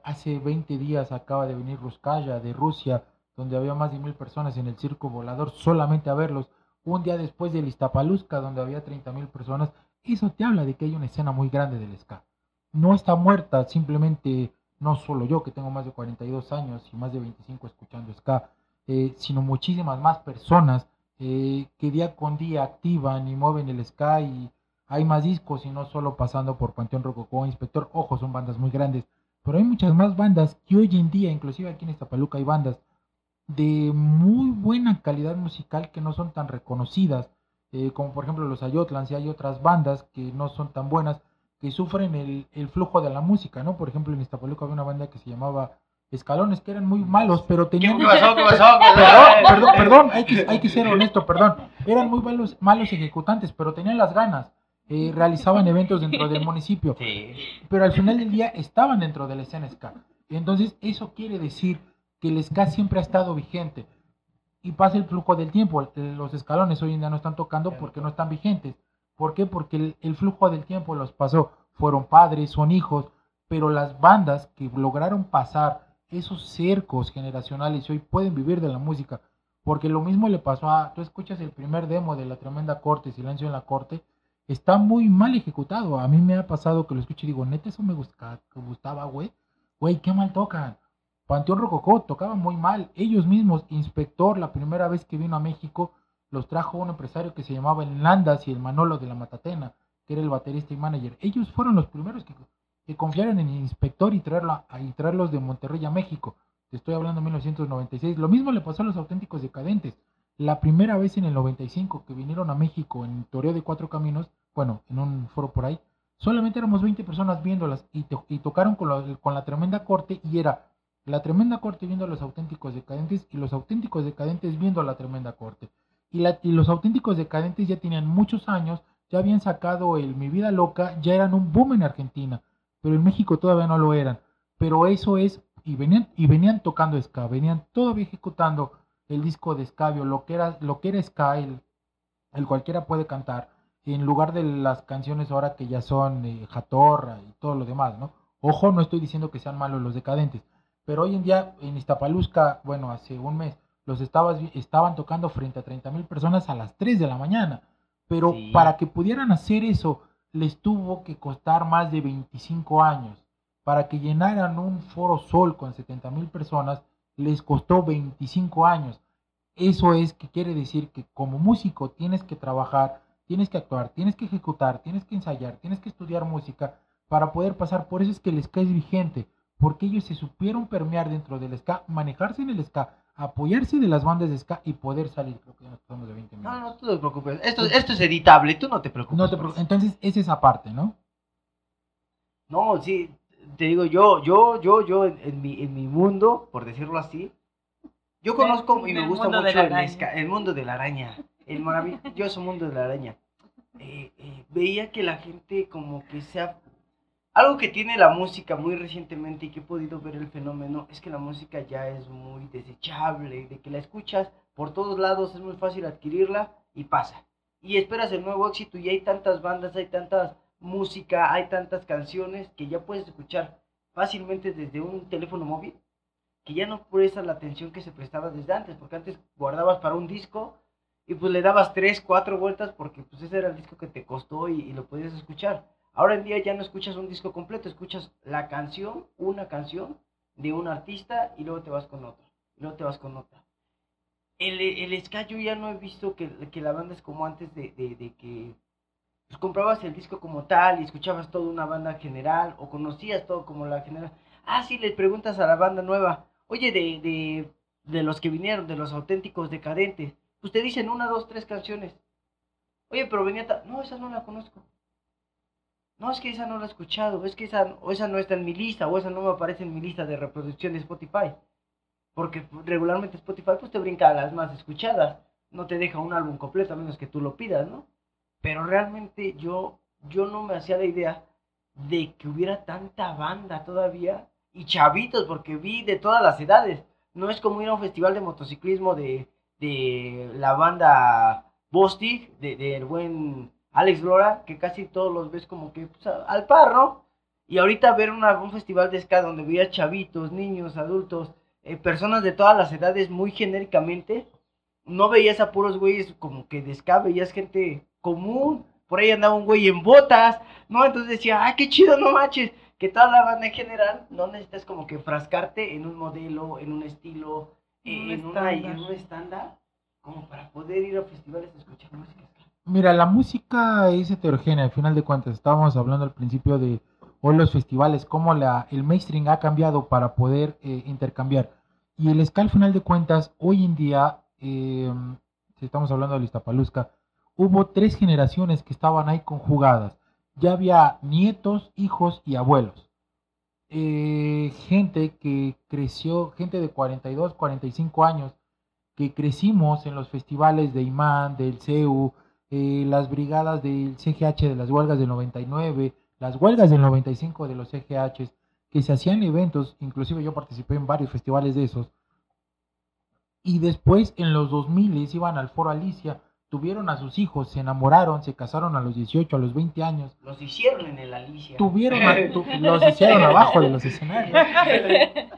hace 20 días acaba de venir Ruskaya de Rusia, donde había más de mil personas en el circo volador solamente a verlos. Un día después del Iztapalusca, donde había 30 mil personas, eso te habla de que hay una escena muy grande del ska. No está muerta, simplemente no solo yo, que tengo más de 42 años y más de 25 escuchando ska, eh, sino muchísimas más personas eh, que día con día activan y mueven el ska y hay más discos y no solo pasando por Panteón Rococó, Inspector, ojo, son bandas muy grandes, pero hay muchas más bandas que hoy en día, inclusive aquí en Iztapaluca hay bandas de muy buena calidad musical que no son tan reconocidas, eh, como por ejemplo los Ayotlans y hay otras bandas que no son tan buenas, que sufren el, el flujo de la música, ¿no? Por ejemplo, en Iztapaluca había una banda que se llamaba Escalones, que eran muy malos, pero ¿Qué tenían... qué pasó? ¿Qué pasó? Perdón, perdón, perdón, hay que, hay que ser honesto, perdón. Eran muy malos, malos ejecutantes, pero tenían las ganas. Eh, realizaban eventos dentro del municipio, Sí. pero al final del día estaban dentro de la escena ska. Entonces, eso quiere decir que el ska siempre ha estado vigente. Y pasa el flujo del tiempo. Los escalones hoy en día no están tocando porque no están vigentes. ¿Por qué? Porque el, el flujo del tiempo los pasó. Fueron padres, son hijos, pero las bandas que lograron pasar esos cercos generacionales y hoy pueden vivir de la música. Porque lo mismo le pasó a, tú escuchas el primer demo de la tremenda corte, Silencio en la corte, está muy mal ejecutado. A mí me ha pasado que lo escucho y digo, neta, eso me gusta- que gustaba, güey. Güey, qué mal tocan. Panteón Rococó tocaba muy mal. Ellos mismos, Inspector, la primera vez que vino a México, los trajo un empresario que se llamaba el Landas y el Manolo de la Matatena, que era el baterista y manager. Ellos fueron los primeros que, confiaron en el Inspector y, traerlo a- y traerlos de Monterrey a México. Te estoy hablando de 1996. Lo mismo le pasó a los auténticos decadentes. La primera vez en el 95 que vinieron a México en Toreo de Cuatro Caminos, bueno, en un foro por ahí, solamente éramos 20 personas viéndolas y, to- y tocaron con la tremenda corte y era la tremenda corte viendo a los auténticos decadentes y los auténticos decadentes viendo a la tremenda corte. Y, los auténticos decadentes ya tenían muchos años, ya habían sacado el Mi Vida Loca, ya eran un boom en Argentina, pero en México todavía no lo eran. Pero eso es, y venían, tocando ska, venían todavía ejecutando el disco de Scabio, lo que era, lo que era ska, el, el cualquiera puede cantar, en lugar de las canciones ahora que ya son eh, Jatorra y todo lo demás, ¿no? Ojo, no estoy diciendo que sean malos los decadentes, pero hoy en día en Iztapalusca, bueno, hace un mes, los estabas, estaban tocando frente a 30 mil personas a las 3 de la mañana, pero Sí. para que pudieran hacer eso, les tuvo que costar más de 25 años. Para que llenaran un foro sol con 70 mil personas, les costó 25 años. Eso es que quiere decir que como músico tienes que trabajar, tienes que actuar, tienes que ejecutar, tienes que ensayar, tienes que estudiar música para poder pasar. Por eso es que el ska es vigente, porque ellos se supieron permear dentro del ska, manejarse en el ska, apoyarse de las bandas de ska y poder salir. Creo que ya nos pasamos de 20 minutos. No, no te preocupes. Esto, esto es editable, tú no te preocupes. No te preocupes. Entonces, es esa parte, ¿no? No, sí, te digo, yo, yo, yo, yo, en, en mi, en mi mundo, por decirlo así, yo conozco y me gusta mucho la el, esca- el mundo de la araña, el maravilloso mundo de la araña. Eh, eh, veía que la gente como que sea... Algo que tiene la música muy recientemente y que he podido ver el fenómeno es que la música ya es muy desechable, de que la escuchas por todos lados, es muy fácil adquirirla y pasa. Y esperas el nuevo éxito y hay tantas bandas, hay tantas música, hay tantas canciones que ya puedes escuchar fácilmente desde un teléfono móvil, que ya no prestas la atención que se prestaba desde antes, porque antes guardabas para un disco y pues le dabas tres, cuatro vueltas porque pues ese era el disco que te costó y lo podías escuchar. Ahora en día ya no escuchas un disco completo, escuchas la canción, una canción de un artista y luego te vas con otra, luego te vas con otra. El, el yo ya no he visto que, que la banda es como antes de, de- que pues, comprabas el disco como tal y escuchabas toda una banda general o conocías todo como la general. Ah, sí, les preguntas a la banda nueva, oye, de, de, de los que vinieron, de los auténticos decadentes, pues te dicen una, dos, tres canciones. Oye, pero venía... No, esa no la conozco. No, es que esa no la he escuchado, es que esa, o esa no está en mi lista, o esa no me aparece en mi lista de reproducción de Spotify. Porque regularmente Spotify pues te brinca a las más escuchadas, no te deja un álbum completo a menos que tú lo pidas, ¿no? Pero realmente yo, yo no me hacía la idea de que hubiera tanta banda todavía y chavitos, porque vi de todas las edades. No es como ir a un festival de motociclismo de, de la banda Bostic, de- del buen Alex Lora, que casi todos los ves como que pues, al par, ¿no? Y ahorita ver una- un festival de ska donde veías chavitos, niños, adultos, eh, personas de todas las edades muy genéricamente, no veías a puros güeyes como que de ska, veías gente común, por ahí andaba un güey en botas, ¿no? Entonces decía, ah, qué chido, no manches, que toda la banda en general no necesitas como que frascarte en un modelo, en un estilo, eh, Un en, una- estándar. en un estándar, como para poder ir a festivales a escuchar música. Mira, la música es heterogénea, al final de cuentas. Estábamos hablando al principio de hoy los festivales, cómo la, el mainstream ha cambiado para poder eh, intercambiar. Y el ska, al final de cuentas, hoy en día, eh, si estamos hablando de Iztapalusca, hubo tres generaciones que estaban ahí conjugadas. Ya había nietos, hijos y abuelos. Eh, gente que creció, gente de 42, 45 años, que crecimos en los festivales de Imán, del CEU, eh, las brigadas del CGH de las huelgas del 99, las huelgas del 95 de los CGH, que se hacían eventos, inclusive yo participé en varios festivales de esos, y después en los 2000 iban al Foro Alicia, tuvieron a sus hijos, se enamoraron, se casaron a los 18, a los 20 años, Los hicieron en el Alicia. tuvieron a- tu- los hicieron abajo de los escenarios,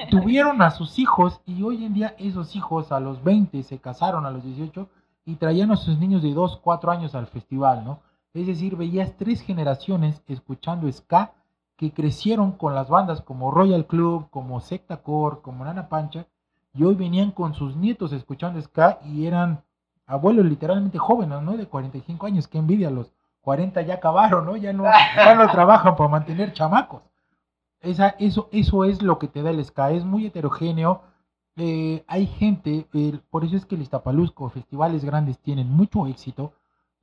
tuvieron a sus hijos y hoy en día esos hijos a los 20 se casaron a los 18 y traían a sus niños de 2, 4 años al festival, ¿no? Es decir, veías tres generaciones escuchando ska que crecieron con las bandas como Royal Club, como Secta Core, como Nana Pancha, y hoy venían con sus nietos escuchando ska y eran abuelos literalmente jóvenes, ¿no? De 45 años, que envidia, los 40 ya acabaron, ¿no? Ya no, ya no trabajan para mantener chamacos. Esa, eso, eso es lo que te da el ska, es muy heterogéneo. Eh, hay gente, eh, por eso es que el Iztapalusco, festivales grandes tienen mucho éxito,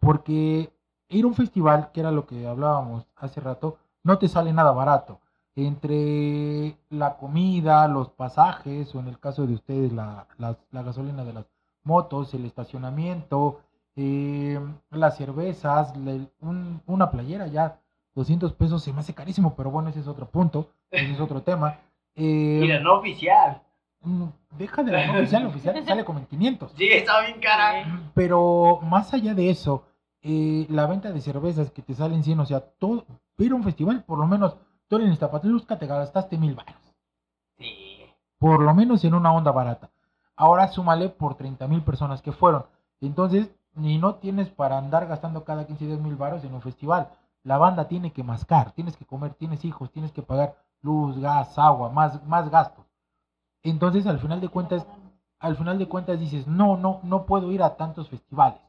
porque ir a un festival, que era lo que hablábamos hace rato, no te sale nada barato. Entre la comida, los pasajes, o en el caso de ustedes, la, la- la gasolina de las motos, el estacionamiento, eh, las cervezas, la- un- una playera ya, 200 pesos se me hace carísimo, pero bueno, ese es otro punto, ese es otro tema. Eh, Mira, no oficial. Mm, deja de la no oficial, la oficial sale como en 500. Sí, está bien cara. Pero más allá de eso, eh, la venta de cervezas que te salen 100, o sea, todo, ir a un festival, por lo menos, tú en Iztapalusca te gastaste mil baros. Sí. Por lo menos en una onda barata. Ahora súmale por 30 mil personas que fueron. Entonces, ni no tienes para andar gastando cada 15 días mil baros en un festival. La banda tiene que mascar, tienes que comer, tienes hijos, tienes que pagar luz, gas, agua, más, más gastos. Entonces, al final de cuentas, al final de cuentas dices, no, no, no puedo ir a tantos festivales.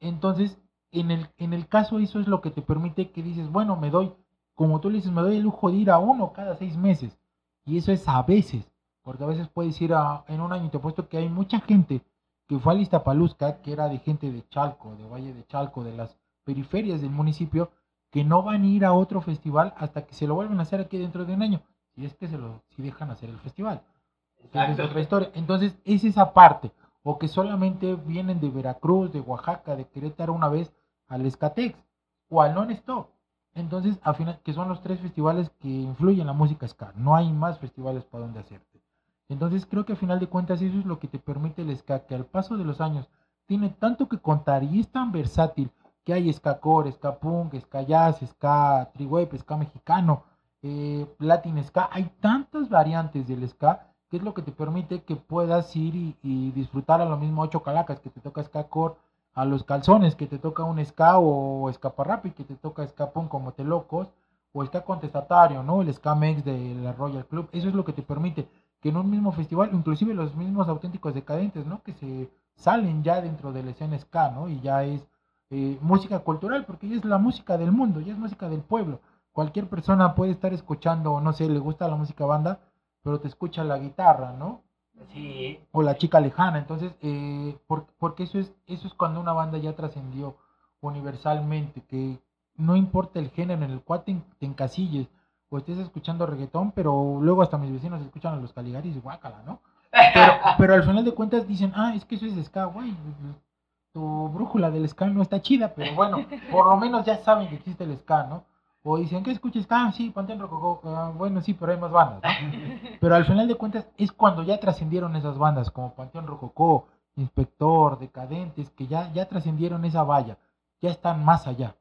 Entonces, en el, en el caso eso es lo que te permite que dices, bueno, me doy, como tú le dices, me doy el lujo de ir a uno cada seis meses. Y eso es a veces, porque a veces puedes ir a, en un año, te apuesto que hay mucha gente que fue a Iztapalusca, que era de gente de Chalco, de Valle de Chalco, de las periferias del municipio, que no van a ir a otro festival hasta que se lo vuelvan a hacer aquí dentro de un año, si es que se lo, si dejan hacer el festival. Es otra historia. Entonces, es esa parte. O que solamente vienen de Veracruz, de Oaxaca, de Querétaro una vez al Escatex o al Non-Stop. Entonces, al final, que son los tres festivales que influyen en la música ska. No hay más festivales para donde hacerte. Entonces, creo que al final de cuentas eso es lo que te permite el ska, que al paso de los años tiene tanto que contar y es tan versátil que hay ska core, ska punk, ska jazz, ska triwave, ska mexicano, eh, latin ska. Hay tantas variantes del ska que es lo que te permite que puedas ir y, disfrutar a lo mismo ocho calacas que te toca ska core, a los calzones que te toca un ska o escaparrapi que te toca punk como te locos o ska contestatario, ¿no? El ska mex de la Royal Club. Eso es lo que te permite que en un mismo festival, inclusive los mismos auténticos decadentes, ¿no? Que se salen ya dentro de la escena ska. Y ya es eh, música cultural porque ya es la música del mundo, ya es música del pueblo. Cualquier persona puede estar escuchando, no sé, le gusta la música banda, pero te escucha la guitarra, ¿no? Sí. o la chica lejana. Entonces, eh, por- porque eso es, eso es cuando una banda ya trascendió universalmente, que no importa el género en el cual te, en- te encasilles o estés escuchando reggaetón, pero luego hasta mis vecinos escuchan a los Caligaris y guácala, ¿no? Pero, pero al final de cuentas dicen, ah, es que eso es ska, güey. Tu brújula del ska no está chida, pero bueno, por lo menos ya saben que existe el ska, ¿no? O dicen, ¿qué escuchas ska? Ah, sí, Panteón Rococó. Ah, bueno, sí, pero hay más bandas, ¿no? Pero al final de cuentas es cuando ya trascendieron esas bandas, como Panteón Rococó, Inspector, Decadentes, que ya, ya trascendieron esa valla, ya están más allá.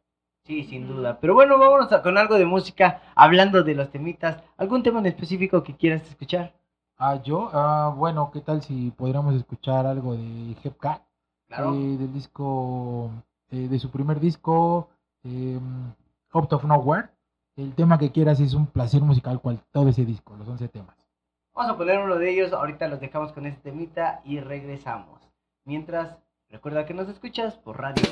Sí, sin duda. Pero bueno, vámonos a- con algo de música, hablando de los temitas. ¿Algún tema en específico que quieras escuchar? Ah, yo, ah, bueno, ¿qué tal si podríamos escuchar algo de Hepcat? Claro. eh, del disco, eh, de su primer disco, eh, Out of Nowhere. El tema que quieras es un placer musical cual todo ese disco, los 11 temas. Vamos a poner uno de ellos, ahorita los dejamos con este temita y regresamos. Mientras, recuerda que nos escuchas por radio.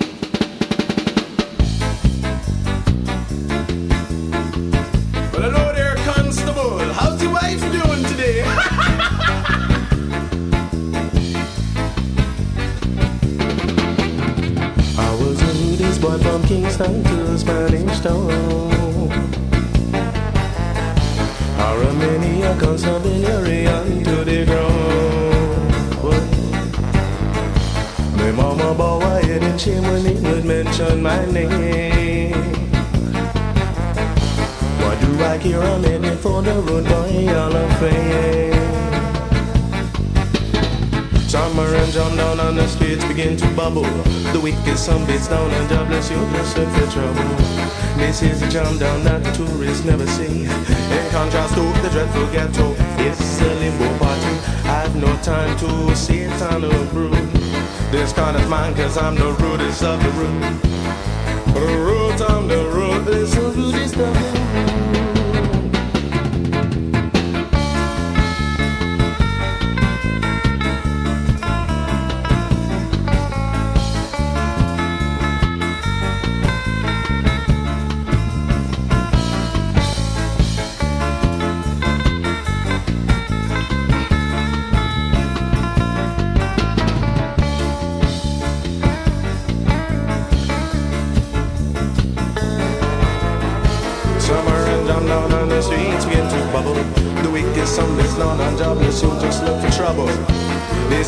Well, hello there, Constable. How's your wife doing today? I was a this boy from Kingston, Christmas burning stone. Or a maniac or some delirium to the ground. My mama bow head and she when he would mention my name. Why do I hear a minute for the rude boy all of fame? Summer and jump down on the streets begin to bubble. The wicked beats down and jobless you just look for trouble. This is a jump down that the tourists never see. In contrast to the dreadful ghetto, it's a limbo party. I've no time to sit on a broom. This kind of mine cause I'm the rudest of the rude. The root, I'm the the rudest of the rude.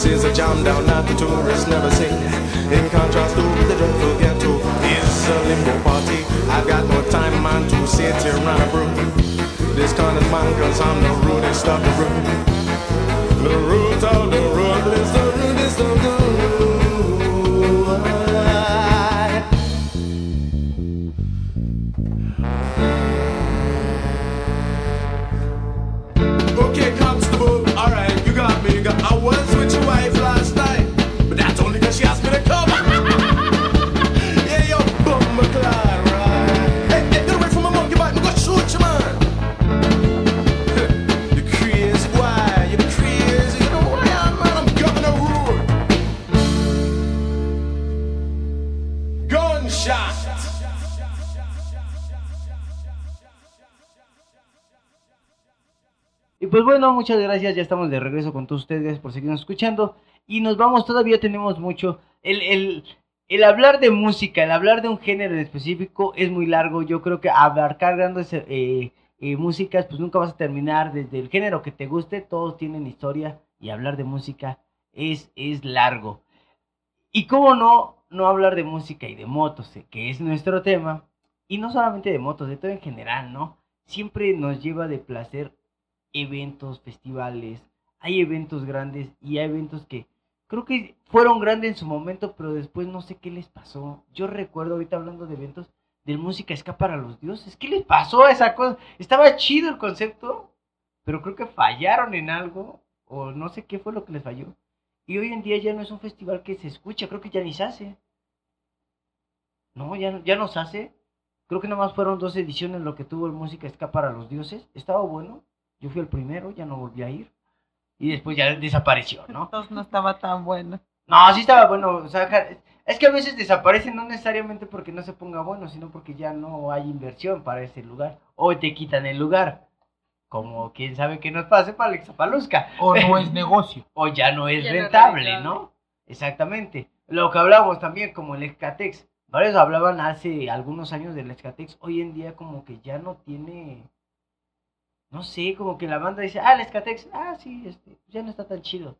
Is a jam down that the tourists never muchas gracias, ya estamos de regreso con todos ustedes, por seguirnos escuchando. Y nos vamos, todavía tenemos mucho. El, el, el hablar de música, el hablar de un género en específico es muy largo. Yo creo que abarcar grandes eh, eh, músicas, pues nunca vas a terminar. Desde el género que te guste, todos tienen historia. Y hablar de música es, es largo. Y cómo no, no hablar de música y de motos, eh, que es nuestro tema. Y no solamente de motos, de todo en general, ¿no? Siempre nos lleva de placer eventos, festivales, hay eventos grandes y hay eventos que creo que fueron grandes en su momento, pero después no sé qué les pasó. Yo recuerdo ahorita hablando de eventos de música ska para los dioses. ¿Qué les pasó a esa cosa? Estaba chido el concepto, pero creo que fallaron en algo o no sé qué fue lo que les falló. Y hoy en día ya no es un festival que se escucha, creo que ya ni se hace. No, ya, ya no se hace. Creo que nomás fueron dos ediciones lo que tuvo el música ska para los dioses. Estaba bueno. Yo fui el primero, ya no volví a ir. Y después ya desapareció, ¿no? Entonces no estaba tan bueno. No, sí estaba bueno. O sea, es que a veces desaparecen no necesariamente porque no se ponga bueno, sino porque ya no hay inversión para ese lugar. O te quitan el lugar. Como quién sabe qué nos pase para Alexa Palusca. O no es negocio. O ya no es Ya rentable. ¿no? Exactamente. Lo que hablamos también, como el Escatex. Varios hablaban hace algunos años del Escatex. Hoy en día como que ya no tiene... No sé, como que la banda dice, ah, el Escatex, ah, sí, este, ya no está tan chido.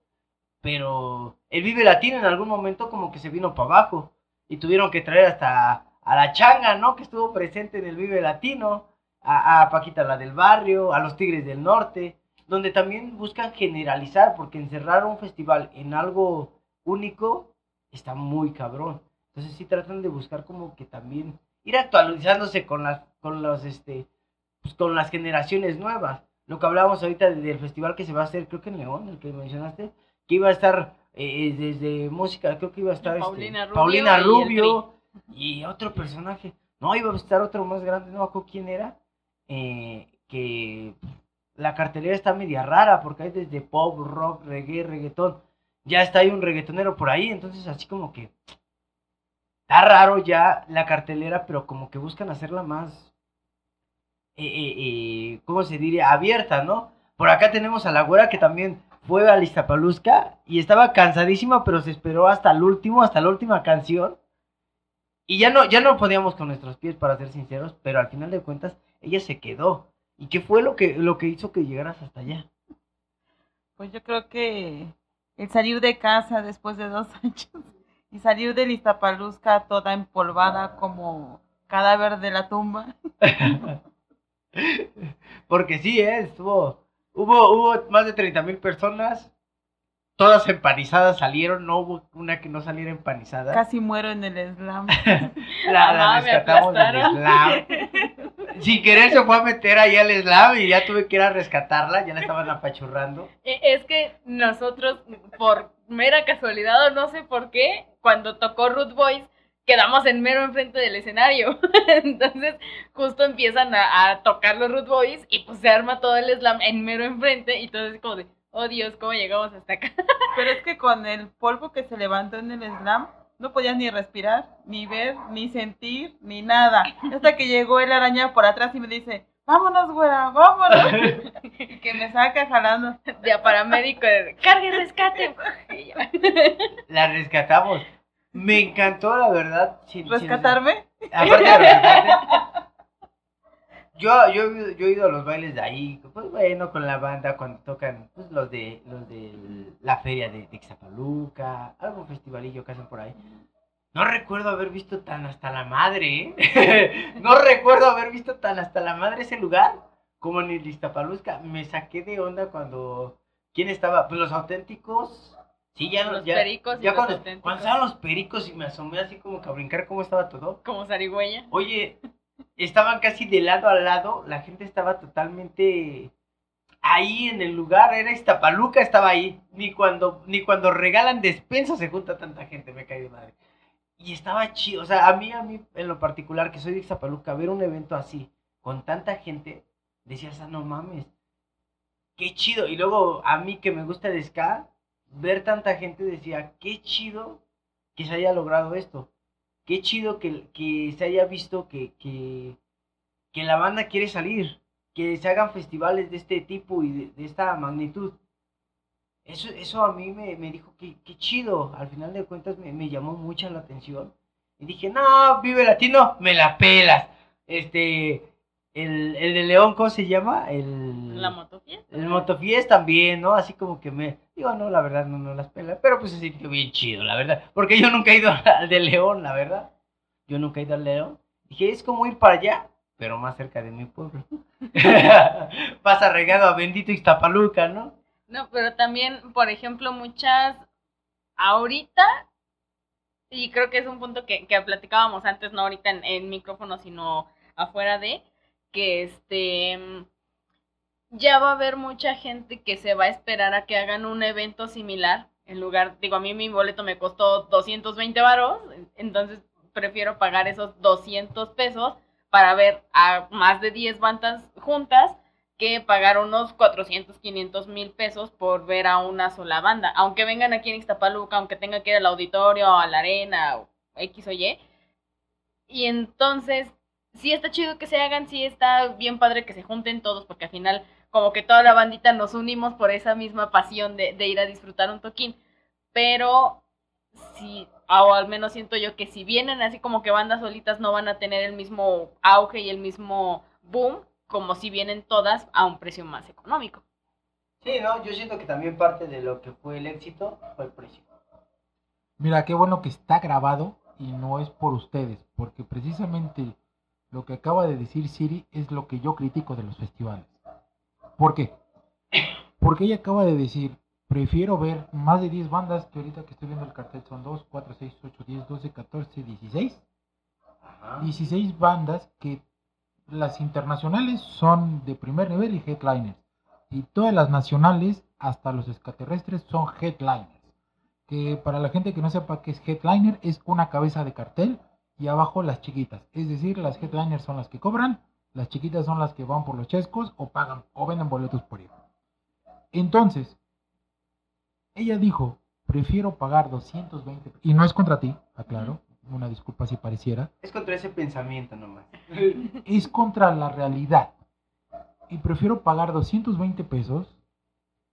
Pero el Vive Latino en algún momento como que se vino para abajo. Y tuvieron que traer hasta a la changa, ¿no? Que estuvo presente en el Vive Latino. A, a Paquita la del barrio, a los Tigres del Norte. Donde también buscan generalizar, porque encerrar un festival en algo único está muy cabrón. Entonces sí tratan de buscar como que también ir actualizándose con las, con los, este, pues con las generaciones nuevas. Lo que hablábamos ahorita de- del festival que se va a hacer, creo que en León, el que mencionaste, que iba a estar eh, desde música, creo que iba a estar este, Paulina y Rubio y otro personaje. No, iba a estar otro más grande, no me acuerdo quién era. eh, que la cartelera está media rara porque hay desde pop, rock, reggae, reggaetón. Ya está ahí un reggaetonero por ahí, entonces así como que está raro ya la cartelera, pero como que buscan hacerla más, eh, ¿cómo se diría? Abierta, ¿no? Por acá tenemos a la güera que también fue a Listapaluzca y estaba cansadísima, pero se esperó hasta el último, hasta la última canción. Y ya no, ya no podíamos con nuestros pies, para ser sinceros, pero al final de cuentas, ella se quedó. ¿Y qué fue lo que, lo que hizo que llegaras hasta allá? Pues yo creo que el salir de casa después de dos años y salir de Iztapaluzca toda empolvada como cadáver de la tumba. Porque sí, ¿eh? estuvo. Hubo, hubo más de 30 mil personas. Todas empanizadas salieron. No hubo una que no saliera empanizada. Casi muero en el slam. La, la rescatamos del slam. Sin querer se fue a meter ahí al slam y ya tuve que ir a rescatarla. Ya la estaban apachurrando. E- Es que nosotros, por mera casualidad o no sé por qué, cuando tocó Root Boys, quedamos en mero enfrente del escenario. Entonces, justo empiezan a, a tocar los Root Boys y pues se arma todo el slam en mero enfrente y todo es como de, oh Dios, ¿cómo llegamos hasta acá? Pero es que con el polvo que se levantó en el slam, no podías ni respirar, ni ver, ni sentir, ni nada. Hasta que llegó el araña por atrás y me dice, vámonos, güera, vámonos. y que me saca jalando. De a paramédico, de, cargue rescate. Y ya. La rescatamos. Me encantó, la verdad. sin- sin- ¿Rescatarme? Aparte de rescatarte. Yo, yo, he ido- yo he ido a los bailes de ahí, pues bueno, con la banda cuando tocan pues, los de los de la feria de, Ixtapaluca, algún festivalillo que hacen por ahí. No recuerdo haber visto tan hasta la madre, ¿eh? no recuerdo haber visto tan hasta la madre ese lugar como en el Ixtapaluca. Me saqué de onda cuando... ¿Quién estaba? Pues los auténticos. Sí, ya Los ya- pericos ya cuando, cuando estaban los pericos y me asomé así como que a brincar cómo estaba todo. Como zarigüeya. Oye, estaban casi de lado a lado, la gente estaba totalmente ahí en el lugar, era Iztapaluca, estaba ahí. Ni cuando, ni cuando regalan despensa se junta tanta gente, me cae de madre. Y estaba chido, o sea, a mí, a mí en lo particular, que soy de Ixtapaluca, ver un evento así, con tanta gente, decías, ah, no mames, qué chido. Y luego, a mí que me gusta el ska, ver tanta gente decía, qué chido que se haya logrado esto qué chido que, que se haya visto que, que, que la banda quiere salir, que se hagan festivales de este tipo y de, de esta magnitud. Eso, eso a mí me, me dijo que, qué chido, al final de cuentas me, me llamó mucho la atención. Y dije, no, vive latino, me la pelas. Este, el, el de León, ¿cómo se llama? El... La motofiesta. El Motofies también, ¿no? Así como que me. Digo, no, la verdad, no, no las pela. Pero pues se sintió bien chido, la verdad. Porque yo nunca he ido al de León, la verdad. Yo nunca he ido al León. Dije, es como ir para allá, pero más cerca de mi pueblo. Pasa regado a bendito Iztapaluca, ¿no? No, pero también, por ejemplo, muchas ahorita, y creo que es un punto que, que platicábamos antes, no ahorita en, en micrófono, sino afuera de, que este ya va a haber mucha gente que se va a esperar a que hagan un evento similar. En lugar, digo, a mí mi boleto me costó 220 varos, entonces prefiero pagar esos 200 pesos para ver a más de 10 bandas juntas que pagar unos 400, 500 mil pesos por ver a una sola banda. Aunque vengan aquí en Ixtapaluca, aunque tenga que ir al auditorio, a la arena, o X o Y. Y entonces, sí está chido que se hagan, sí está bien padre que se junten todos, porque al final, como que toda la bandita nos unimos por esa misma pasión de, de ir a disfrutar un toquín. Pero, sí, o al menos siento yo que si vienen así como que bandas solitas no van a tener el mismo auge y el mismo boom como si vienen todas a un precio más económico. Sí, no, yo siento que también parte de lo que fue el éxito fue el precio. Mira, qué bueno que está grabado y no es por ustedes, porque precisamente lo que acaba de decir Siri es lo que yo critico de los festivales. ¿Por qué? Porque ella acaba de decir, prefiero ver más de 10 bandas, que ahorita que estoy viendo el cartel son 2, 4, 6, 8, 10, 12, 14, 16. Ajá. 16 bandas que las internacionales son de primer nivel y headliners. Y todas las nacionales, hasta los extraterrestres, son headliners. Que para la gente que no sepa qué es headliner, es una cabeza de cartel y abajo las chiquitas. Es decir, las headliners son las que cobran, las chiquitas son las que van por los chescos o pagan o venden boletos por ir. Entonces, ella dijo, prefiero pagar 220. Y no es contra ti, aclaro. Una disculpa si pareciera Es contra ese pensamiento nomás. es contra la realidad. Y prefiero pagar 220 pesos.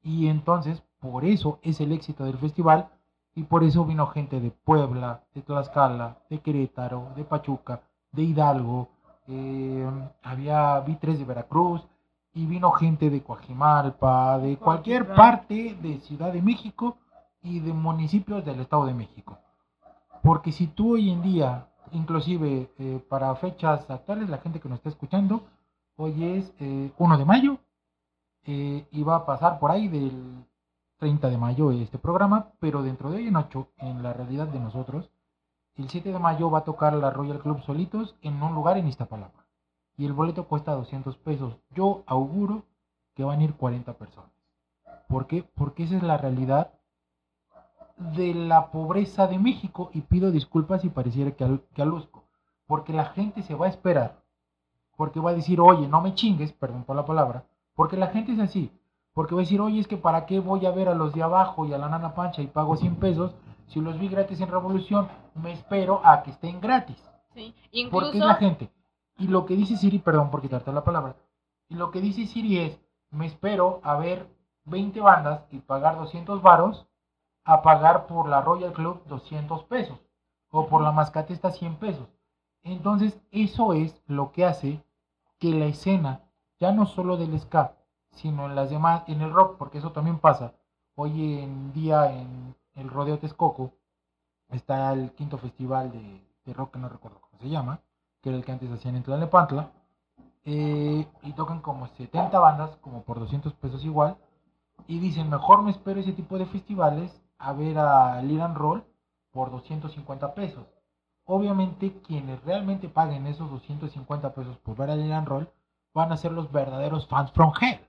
Y entonces, por eso es el éxito del festival. Y por eso vino gente de Puebla, de Tlaxcala, de Querétaro, de Pachuca, de Hidalgo, eh, había vi tres de Veracruz y vino gente de Coajimalpa, de cualquier parte de Ciudad de México y de municipios del Estado de México. Porque si tú hoy en día, inclusive eh, para fechas actuales, la gente que nos está escuchando, hoy es eh, 1 de mayo eh, y va a pasar por ahí del 30 de mayo este programa, pero dentro de hoy en 8, en la realidad de nosotros, el 7 de mayo va a tocar la Royal Club solitos en un lugar en Iztapalapa. Y el boleto cuesta 200 pesos. Yo auguro que van a ir 40 personas. ¿Por qué? Porque esa es la realidad de la pobreza de México. Y pido disculpas si pareciera que, al- que aluzco. Porque la gente se va a esperar. Porque va a decir, oye, no me chingues, perdón por la palabra. Porque la gente es así. Porque va a decir, oye, es que para qué voy a ver a los de abajo y a la nana pancha y pago 100 pesos. Si los vi gratis en Revolución, me espero a que estén gratis. Sí. Porque es la gente. Y lo que dice Siri, perdón por quitarte la palabra. Y lo que dice Siri es, me espero a ver 20 bandas y pagar 200 varos a pagar por la Royal Club 200 pesos. O por la mascatesta 100 pesos. Entonces, eso es lo que hace que la escena, ya no solo del ska, sino en las demás, en el rock, porque eso también pasa. Hoy en día en el Rodeo Texcoco está el quinto festival de, rock que no recuerdo cómo se llama, que era el que antes hacían en Tlalnepantla, eh, y tocan como 70 bandas, como por 200 pesos igual, y dicen, mejor me espero ese tipo de festivales a ver a Liran Roll por 250 pesos. Obviamente quienes realmente paguen esos 250 pesos por ver a Liran Roll van a ser los verdaderos fans from hell.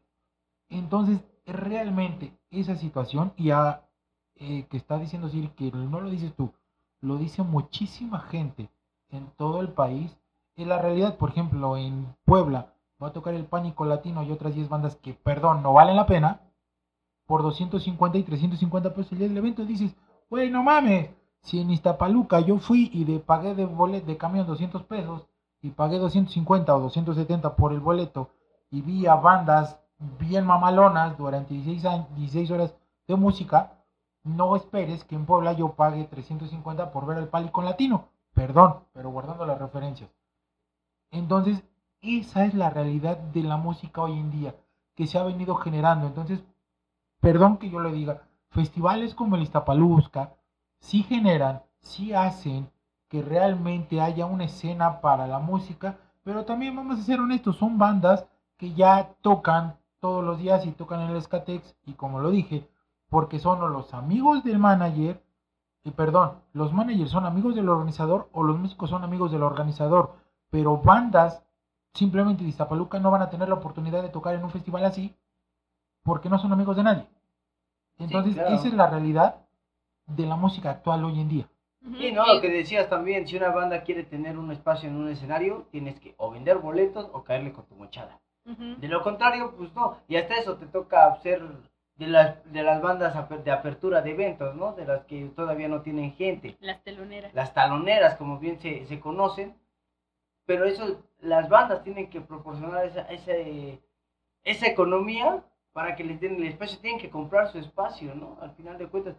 Entonces, realmente esa situación, y a, eh, que está diciendo Siri, que no lo dices tú, lo dice muchísima gente en todo el país. En la realidad, por ejemplo, en Puebla va a tocar el Pánico Latino y otras 10 bandas que, perdón, no valen la pena, por 250 y 350 pesos el día del evento. Dices, güey, no mames, si en Iztapaluca yo fui y de, pagué de boleto de camión 200 pesos y pagué 250 o 270 por el boleto y vi a bandas bien mamalonas durante 16, años, 16 horas de música, no esperes que en Puebla yo pague 350 por ver al Pánico Latino. Perdón, pero guardando las referencias. Entonces, esa es la realidad de la música hoy en día, que se ha venido generando. Entonces, perdón que yo le diga, festivales como el Iztapalusca sí generan, sí hacen que realmente haya una escena para la música, pero también vamos a ser honestos, son bandas que ya tocan todos los días y tocan en el Skatex, y como lo dije, porque son o los amigos del manager, y perdón, los managers son amigos del organizador o los músicos son amigos del organizador, pero bandas simplemente de Iztapaluca no van a tener la oportunidad de tocar en un festival así porque no son amigos de nadie. Entonces, claro. esa es la realidad de la música actual hoy en día. Y no, lo que decías también, si una banda quiere tener un espacio en un escenario, tienes que o vender boletos o caerle con tu mochada. De lo contrario, pues no. Y hasta eso te toca ser de las, de las bandas de apertura de eventos, ¿no? De las que todavía no tienen gente. Las teloneras. Las taloneras, como bien se, se conocen. Pero eso, las bandas tienen que proporcionar esa, ese- esa economía para que les den el espacio. Tienen que comprar su espacio, ¿no? Al final de cuentas.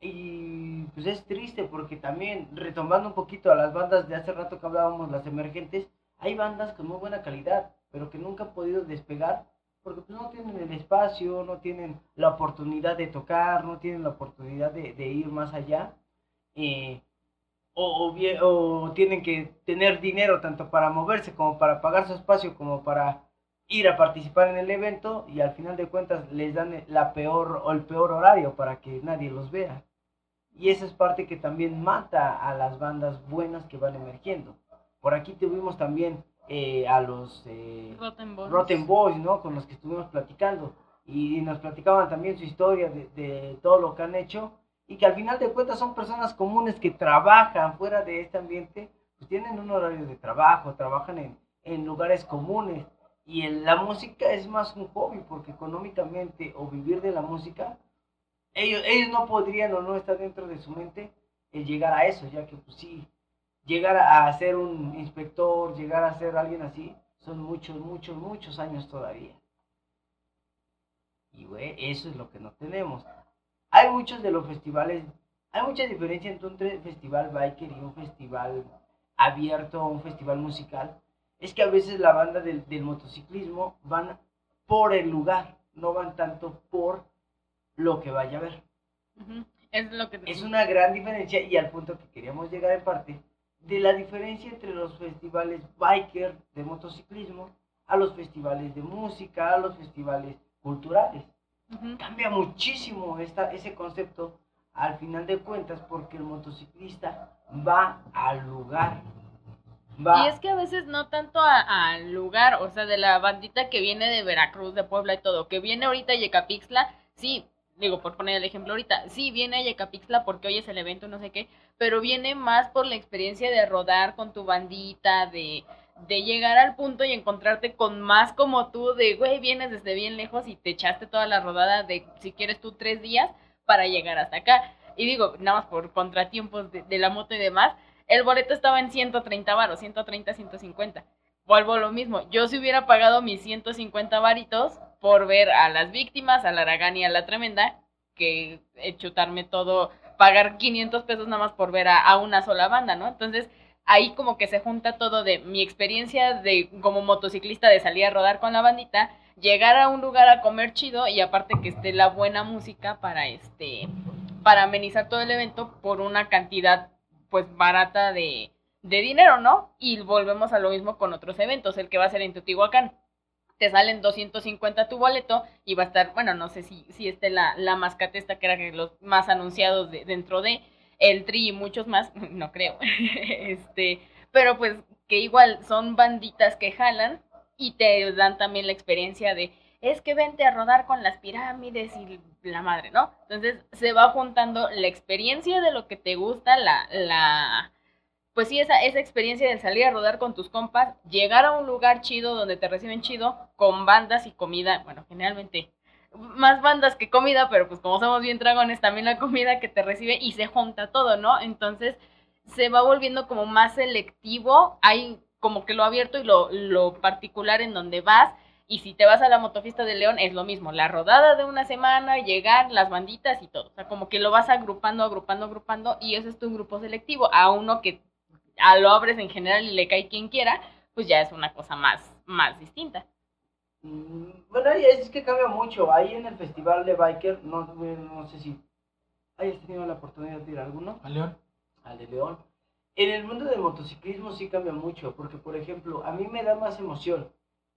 Y pues es triste porque también, retomando un poquito a las bandas de hace rato que hablábamos, las emergentes, hay bandas con muy buena calidad, pero que nunca han podido despegar porque pues, no tienen el espacio, no tienen la oportunidad de tocar, no tienen la oportunidad de, ir más allá. eh, o tienen que tener dinero tanto para moverse como para pagar su espacio, como para ir a participar en el evento y al final de cuentas les dan la peor o el peor horario para que nadie los vea. Y esa es parte que también mata a las bandas buenas que van emergiendo. Por aquí tuvimos también eh, a los eh, Rotten Boys, ¿no? Con los que estuvimos platicando. Y nos platicaban también su historia de, de todo lo que han hecho. Y que al final de cuentas son personas comunes que trabajan fuera de este ambiente. Pues tienen un horario de trabajo, trabajan en, en lugares comunes. Y en la música es más un hobby, porque económicamente o vivir de la música, ellos, ellos no podrían o no está dentro de su mente el llegar a eso, ya que pues sí, llegar a ser un inspector, llegar a ser alguien así, son muchos, muchos, muchos años todavía. Y güey, eso es lo que no tenemos. Hay muchos de los festivales hay mucha diferencia entre un festival biker y un festival abierto, un festival musical. Es que a veces la banda del, del motociclismo van por el lugar, no van tanto por lo que vaya a ver. Es lo que Es una gran diferencia y al punto que queríamos llegar en parte de la diferencia entre los festivales biker de motociclismo a los festivales de música, a los festivales culturales. Cambia muchísimo esta, ese concepto al final de cuentas porque el motociclista va al lugar. Va, Y es que a veces no tanto al lugar, o sea, de la bandita que viene de Veracruz, de Puebla y todo, que viene ahorita a Yecapixtla, sí, digo, por poner el ejemplo ahorita, sí viene a Yecapixtla porque hoy es el evento, no sé qué, pero viene más por la experiencia de rodar con tu bandita, de, de llegar al punto y encontrarte con más como tú, de, güey, vienes desde bien lejos y te echaste toda la rodada de, si quieres tú, tres días para llegar hasta acá. Y digo, nada más por contratiempos de, de la moto y demás, el boleto estaba en 130 varos, 130, 150. Vuelvo a lo mismo. Yo si hubiera pagado mis 150 varitos por ver a las víctimas, a la Aragán y a la Tremenda, que chutarme todo, pagar 500 pesos nada más por ver a, a una sola banda, ¿no? Entonces, ahí como que se junta todo de mi experiencia de como motociclista de salir a rodar con la bandita, llegar a un lugar a comer chido y aparte que esté la buena música para este para amenizar todo el evento por una cantidad pues barata de, de dinero, ¿no? Y volvemos a lo mismo con otros eventos, el que va a ser en Teotihuacán. Te salen 250 tu boleto y va a estar, bueno, no sé si, si esté la, la mascatesta, que era los más anunciados de, dentro de el Tri y muchos más, no creo. este, pero pues que igual son banditas que jalan y te dan también la experiencia de es que vente a rodar con las pirámides y la madre, ¿no? Entonces se va juntando la experiencia de lo que te gusta, la, la, pues sí, esa, esa experiencia de salir a rodar con tus compas, llegar a un lugar chido donde te reciben chido, con bandas y comida, bueno, generalmente más bandas que comida, pero pues como somos bien dragones, también la comida que te recibe y se junta todo, ¿no? Entonces se va volviendo como más selectivo, hay como que lo abierto y lo, lo particular en donde vas, y si te vas a la motofiesta de León es lo mismo, la rodada de una semana, llegar, las banditas y todo, o sea, como que lo vas agrupando, agrupando, agrupando, y ese es tu grupo selectivo, a uno que a lo abres en general y le cae quien quiera, pues ya es una cosa más, más distinta. Mm, Bueno, es que cambia mucho. Ahí en el festival de biker, no, no sé si hayas tenido la oportunidad de ir a alguno. ¿A León? al de León. En el mundo del motociclismo sí cambia mucho, porque por ejemplo, a mí me da más emoción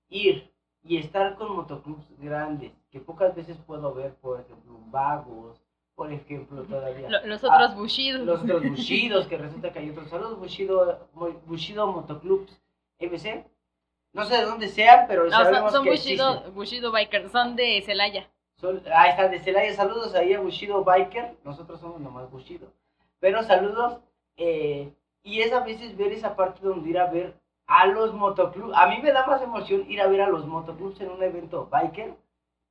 ir y estar con motoclubs grandes, que pocas veces puedo ver, por ejemplo, vagos, por ejemplo, todavía. Lo- los otros Ah, Bushido. Los otros Bushidos, que resulta que hay otros. Saludos, Bushido, Bushido Motoclubs MC. No sé de dónde sean, pero No, sabemos son, son que Bushido, existen. Bushido Bikers, son de Celaya. Son- ahí está, de Celaya, saludos ahí a Bushido Biker. Nosotros somos nomás Bushido. Pero saludos. eh, y es a veces ver esa parte donde ir a ver a los motoclubs. A mí me da más emoción ir a ver a los motoclubs en un evento biker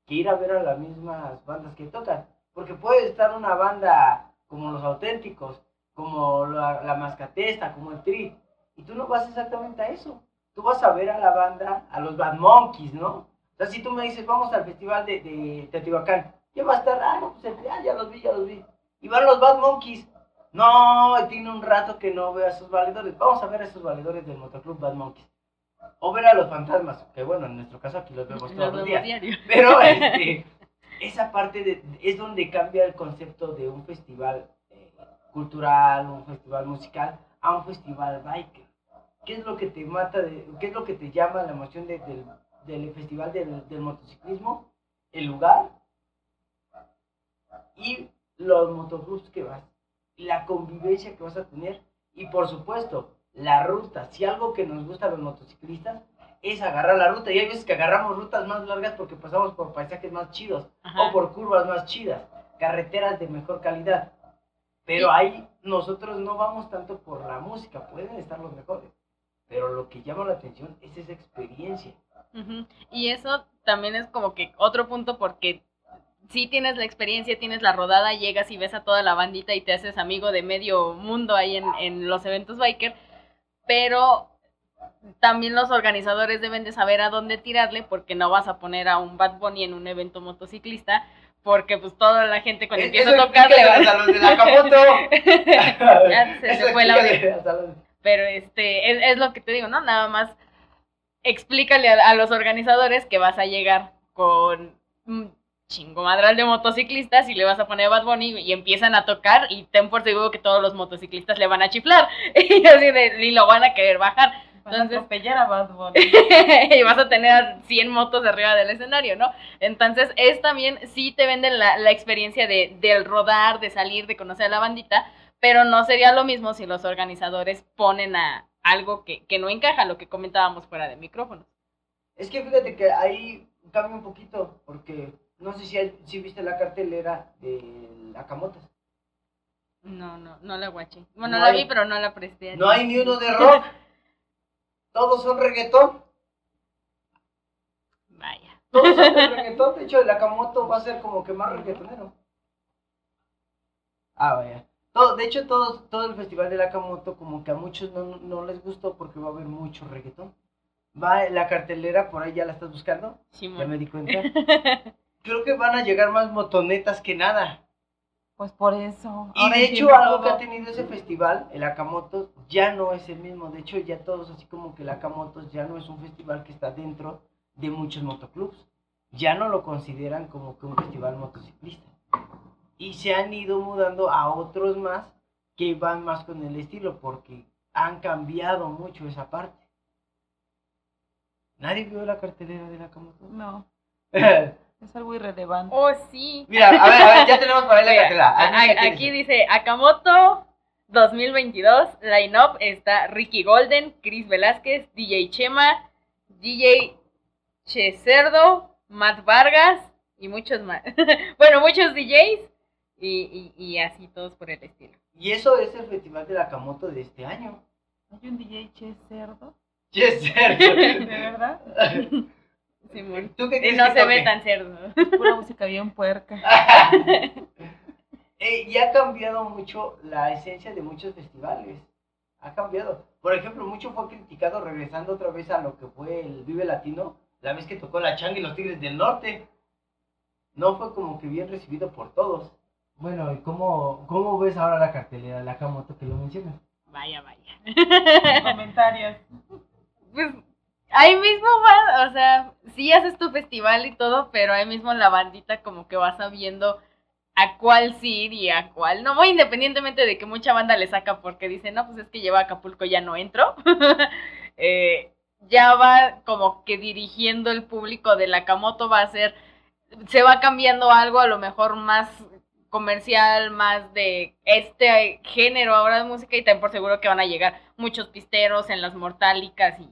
que ir a ver a las mismas bandas que tocan. Porque puede estar una banda como los auténticos, como la, la mascatesta, como el tri. Y tú no vas exactamente a eso. Tú vas a ver a la banda, a los Bad Monkeys, ¿no? O sea, si tú me dices, vamos al festival de, de Teotihuacán, ya va a estar, ah, no, pues el- ah, ya los vi, ya los vi. Y van los Bad Monkeys. No, tiene un rato que no veo a esos valedores. Vamos a ver a esos valedores del motoclub Bad Monkeys. O ver a los fantasmas, que bueno, en nuestro caso aquí los vemos Los todos los vemos días. diario. Pero este, esa parte de, es donde cambia el concepto de un festival eh, cultural, un festival musical, a un festival biker. ¿Qué es lo que te mata, de, qué es lo que te llama la emoción de- del, del festival del, del motociclismo? El lugar y los motoclubs que vas, la convivencia que vas a tener y por supuesto la ruta. Si algo que nos gusta a los motociclistas es agarrar la ruta y hay veces que agarramos rutas más largas porque pasamos por paisajes más chidos Ajá. o por curvas más chidas, carreteras de mejor calidad. Pero ahí nosotros no vamos tanto por la música, pueden estar los mejores, pero lo que llama la atención es esa experiencia. Y eso también es como que otro punto porque si tienes la experiencia, tienes la rodada, llegas y ves a toda la bandita y te haces amigo de medio mundo ahí en, en los eventos biker, pero también los organizadores deben de saber a dónde tirarle porque no vas a poner a un Bad Bunny en un evento motociclista porque pues toda la gente cuando Eh, empieza a tocar le va- a los de la Camoto. Ya se- fue la Pero este, es, es lo que te digo, ¿no? Nada más explícale a, a los organizadores que vas a llegar con un chingo madral de motociclistas y le vas a poner Bad Bunny y empiezan a tocar y ten por seguro que todos los motociclistas le van a chiflar y así de, y lo van a querer bajar Van a Entonces- atropellar a Bad Bunny. y vas a tener 100 motos arriba del escenario, ¿no? Entonces es también, sí te venden la, la experiencia de, del rodar, de salir, de conocer a la bandita, pero no sería lo mismo si los organizadores ponen a algo que, que no encaja, lo que comentábamos fuera de micrófonos. Es que fíjate que ahí cambia un poquito, porque no sé si, hay- si viste la cartelera de la Camotas. No, no, no la guaché. Bueno, No la hay- vi, pero no la presté. No hay ni uno de rock. Todos son reggaetón. Vaya. Todos son de reggaetón. De hecho, el Akamoto va a ser como que más reggaetonero. Ah, vaya. Todo, de hecho, todo, todo el festival de Akamoto como que a muchos no, no les gustó porque va a haber mucho reggaetón. Va la cartelera, por ahí ya la estás buscando. Ya Simón. me di cuenta. Creo que van a llegar más motonetas que nada. Pues por eso. Y ahora de hecho, algo que ha tenido ese festival, el Akamoto, ya no es el mismo. De hecho, ya todos, así como que el Akamoto ya no es un festival que está dentro de muchos motoclubs. Ya no lo consideran como que un festival motociclista. Y se han ido mudando a otros más que van más con el estilo, porque han cambiado mucho esa parte. ¿Nadie vio la cartelera del Akamoto? No, es algo irrelevante. Oh, sí. a ver, a ver, ya tenemos para ver la Mira, cartelera. a- Anuncia a- qué aquí dice. Akamoto 2022, line-up está Ricky Golden, Chris Velázquez, DJ Chema, DJ Checerdo, Matt Vargas y muchos más. bueno, muchos DJs y, y, y así todos por el estilo. Y eso es el festival de la Akamoto de este año. ¿Hay un DJ Che Cerdo? Yes, ¿De verdad? Simón. ¿Tú qué Y no que se ve toque? tan cerdo. Pura música bien puerca. Eh, y ha cambiado mucho la esencia de muchos festivales. Ha cambiado. Por ejemplo, mucho fue criticado regresando otra vez a lo que fue el Vive Latino, la vez que tocó la Changa y los Tigres del Norte. No fue como que bien recibido por todos. Bueno, ¿y cómo, cómo ves ahora la cartelera de la Kamoto que lo mencionas? Vaya, vaya. Comentarios. Pues ahí mismo va, o sea, sí haces tu festival y todo, pero ahí mismo la bandita como que va sabiendo a cuál sí ir y a cuál no, muy independientemente de que mucha banda le saca porque dice, no, pues es que lleva a Acapulco, ya no entro. Eh, ya va como que dirigiendo el público de la Camoto, va a ser, se va cambiando algo a lo mejor más comercial, más de este género ahora de música y ten por seguro que van a llegar muchos pisteros en las mortálicas y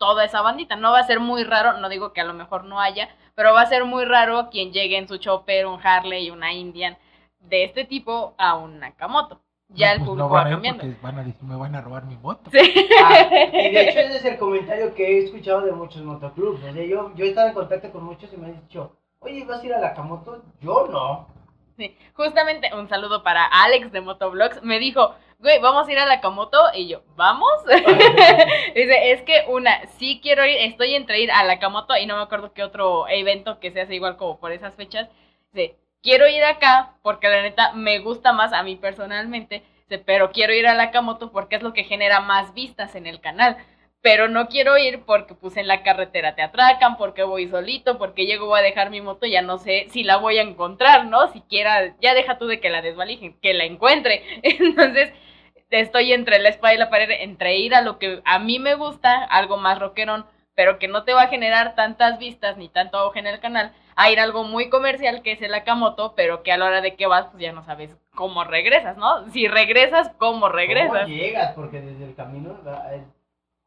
toda esa bandita. No va a ser muy raro, no digo que a lo mejor no haya, pero va a ser muy raro quien llegue en su chopper, un Harley, una Indian de este tipo a un Nakamoto. Ya No, el pues público va a ir cambiando. porque van a decir, me van a robar mi moto. Sí. Ah, y de hecho ese es el comentario que he escuchado de muchos motoclubs. O sea, yo, yo he estado en contacto con muchos y me han dicho, oye, ¿vas a ir a la Kamoto? Yo no. Sí, justamente un saludo para Alex de Motoblogs. Me dijo, güey, vamos a ir a la Camoto. Y yo, ¿vamos? Dice, es que una, sí quiero ir, estoy entre ir a la Camoto y no me acuerdo qué otro evento que se hace igual como por esas fechas. Dice, quiero ir acá porque la neta me gusta más a mí personalmente. Dice, pero quiero ir a la Camoto porque es lo que genera más vistas en el canal. Pero no quiero ir porque pues en la carretera te atracan, porque voy solito, porque llego voy a dejar mi moto, ya no sé si la voy a encontrar, ¿no? Siquiera, ya deja tú de que la desvalijen, que la encuentre. Entonces, estoy entre la espada y la pared, entre ir a lo que a mí me gusta, algo más rockerón, pero que no te va a generar tantas vistas ni tanto auge en el canal, a ir a algo muy comercial que es el Akamoto, pero que a la hora de que vas, pues ya no sabes cómo regresas, ¿no? Si regresas, ¿cómo regresas? ¿Cómo llegas? Porque desde el camino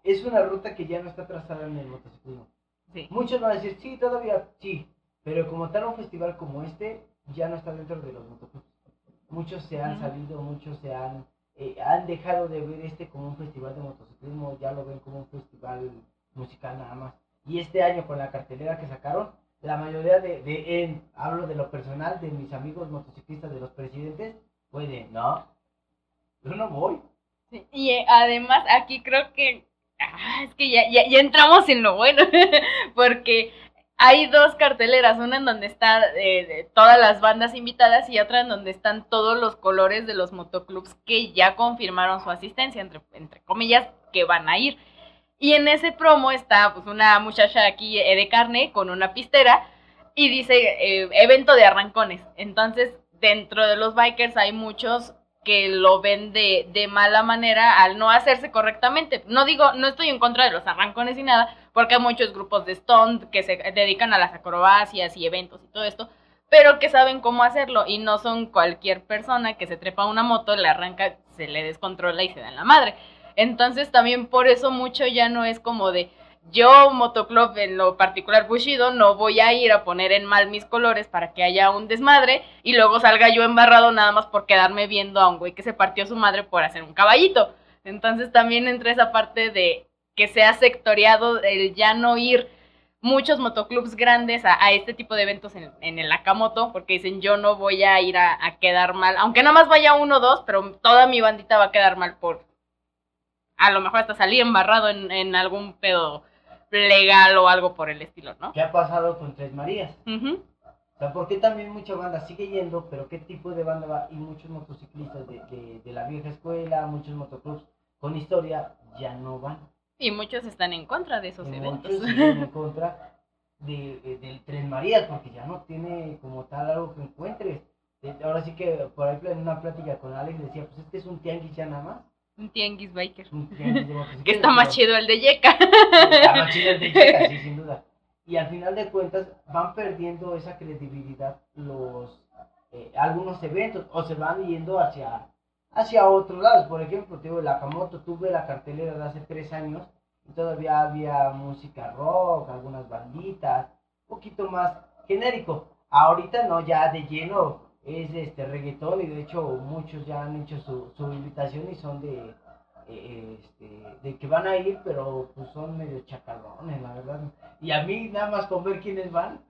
es- una ruta que ya no está trazada en el motociclismo. Sí. Muchos van a decir, sí, todavía sí, pero como tal un festival como este ya no está dentro de los motoclubs. Muchos se han salido, muchos se han, eh, han dejado de ver este como un festival de motociclismo, ya lo ven como un festival musical nada más. Y este año con la cartelera que sacaron, la mayoría de, de hablo de lo personal, de mis amigos motociclistas, de los presidentes, de, no, yo no voy. Y eh, además aquí creo que ah, es que ya, ya, ya entramos en lo bueno, porque hay dos carteleras, una en donde están todas las bandas invitadas y otra en donde están todos los colores de los motoclubs que ya confirmaron su asistencia, entre, comillas, que van a ir. Y en ese promo está pues una muchacha aquí eh, de carne con una pistera y dice eh, evento de arrancones. Entonces, dentro de los bikers hay muchos que lo ven de, de, mala manera al no hacerse correctamente. No digo, no estoy en contra de los arrancones y nada, porque hay muchos grupos de stunt que se dedican a las acrobacias y eventos y todo esto, pero que saben cómo hacerlo y no son cualquier persona que se trepa a una moto, le arranca, se le descontrola y se da en la madre. Entonces también por eso mucho ya no es como de yo, Motoclub, en lo particular Bushido, no voy a ir a poner en mal mis colores para que haya un desmadre y luego salga yo embarrado nada más por quedarme viendo a un güey que se partió su madre por hacer un caballito. Entonces también entra esa parte de que se ha sectoriado el ya no ir muchos motoclubs grandes a, este tipo de eventos en, en, el Akamoto, porque dicen yo no voy a ir a, a quedar mal, aunque nada más vaya uno o dos, pero toda mi bandita va a quedar mal por a lo mejor hasta salir embarrado en, en algún pedo legal o algo por el estilo, ¿no? ¿Qué ha pasado con Tres Marías? O sea, ¿por qué también mucha banda sigue yendo, pero qué tipo de banda va? Y muchos motociclistas de, de, la vieja escuela, muchos motoclubs con historia, ya no van. Y muchos están en contra de esos eventos. Muchos están en contra de, del Tres Marías, porque ya no tiene como tal algo que encuentres. Ahora sí que por ahí en una plática con Alex decía, pues este es un tianguis ya nada más. Un tianguis biker. Un tianguis que está más chido el de Yeka. Está más chido el de Yeka, sí, sin duda. Y al final de cuentas van perdiendo esa credibilidad los eh, algunos eventos o se van yendo hacia, hacia otros lados. Por ejemplo, te la Kamoto tuve la cartelera de hace tres años y todavía había música rock, algunas banditas, un poquito más genérico. Ahorita no, ya de lleno es este reggaetón y de hecho muchos ya han hecho su, su invitación y son de eh, este, de que van a ir pero pues son medio chacalones la verdad y a mí nada más con ver quiénes van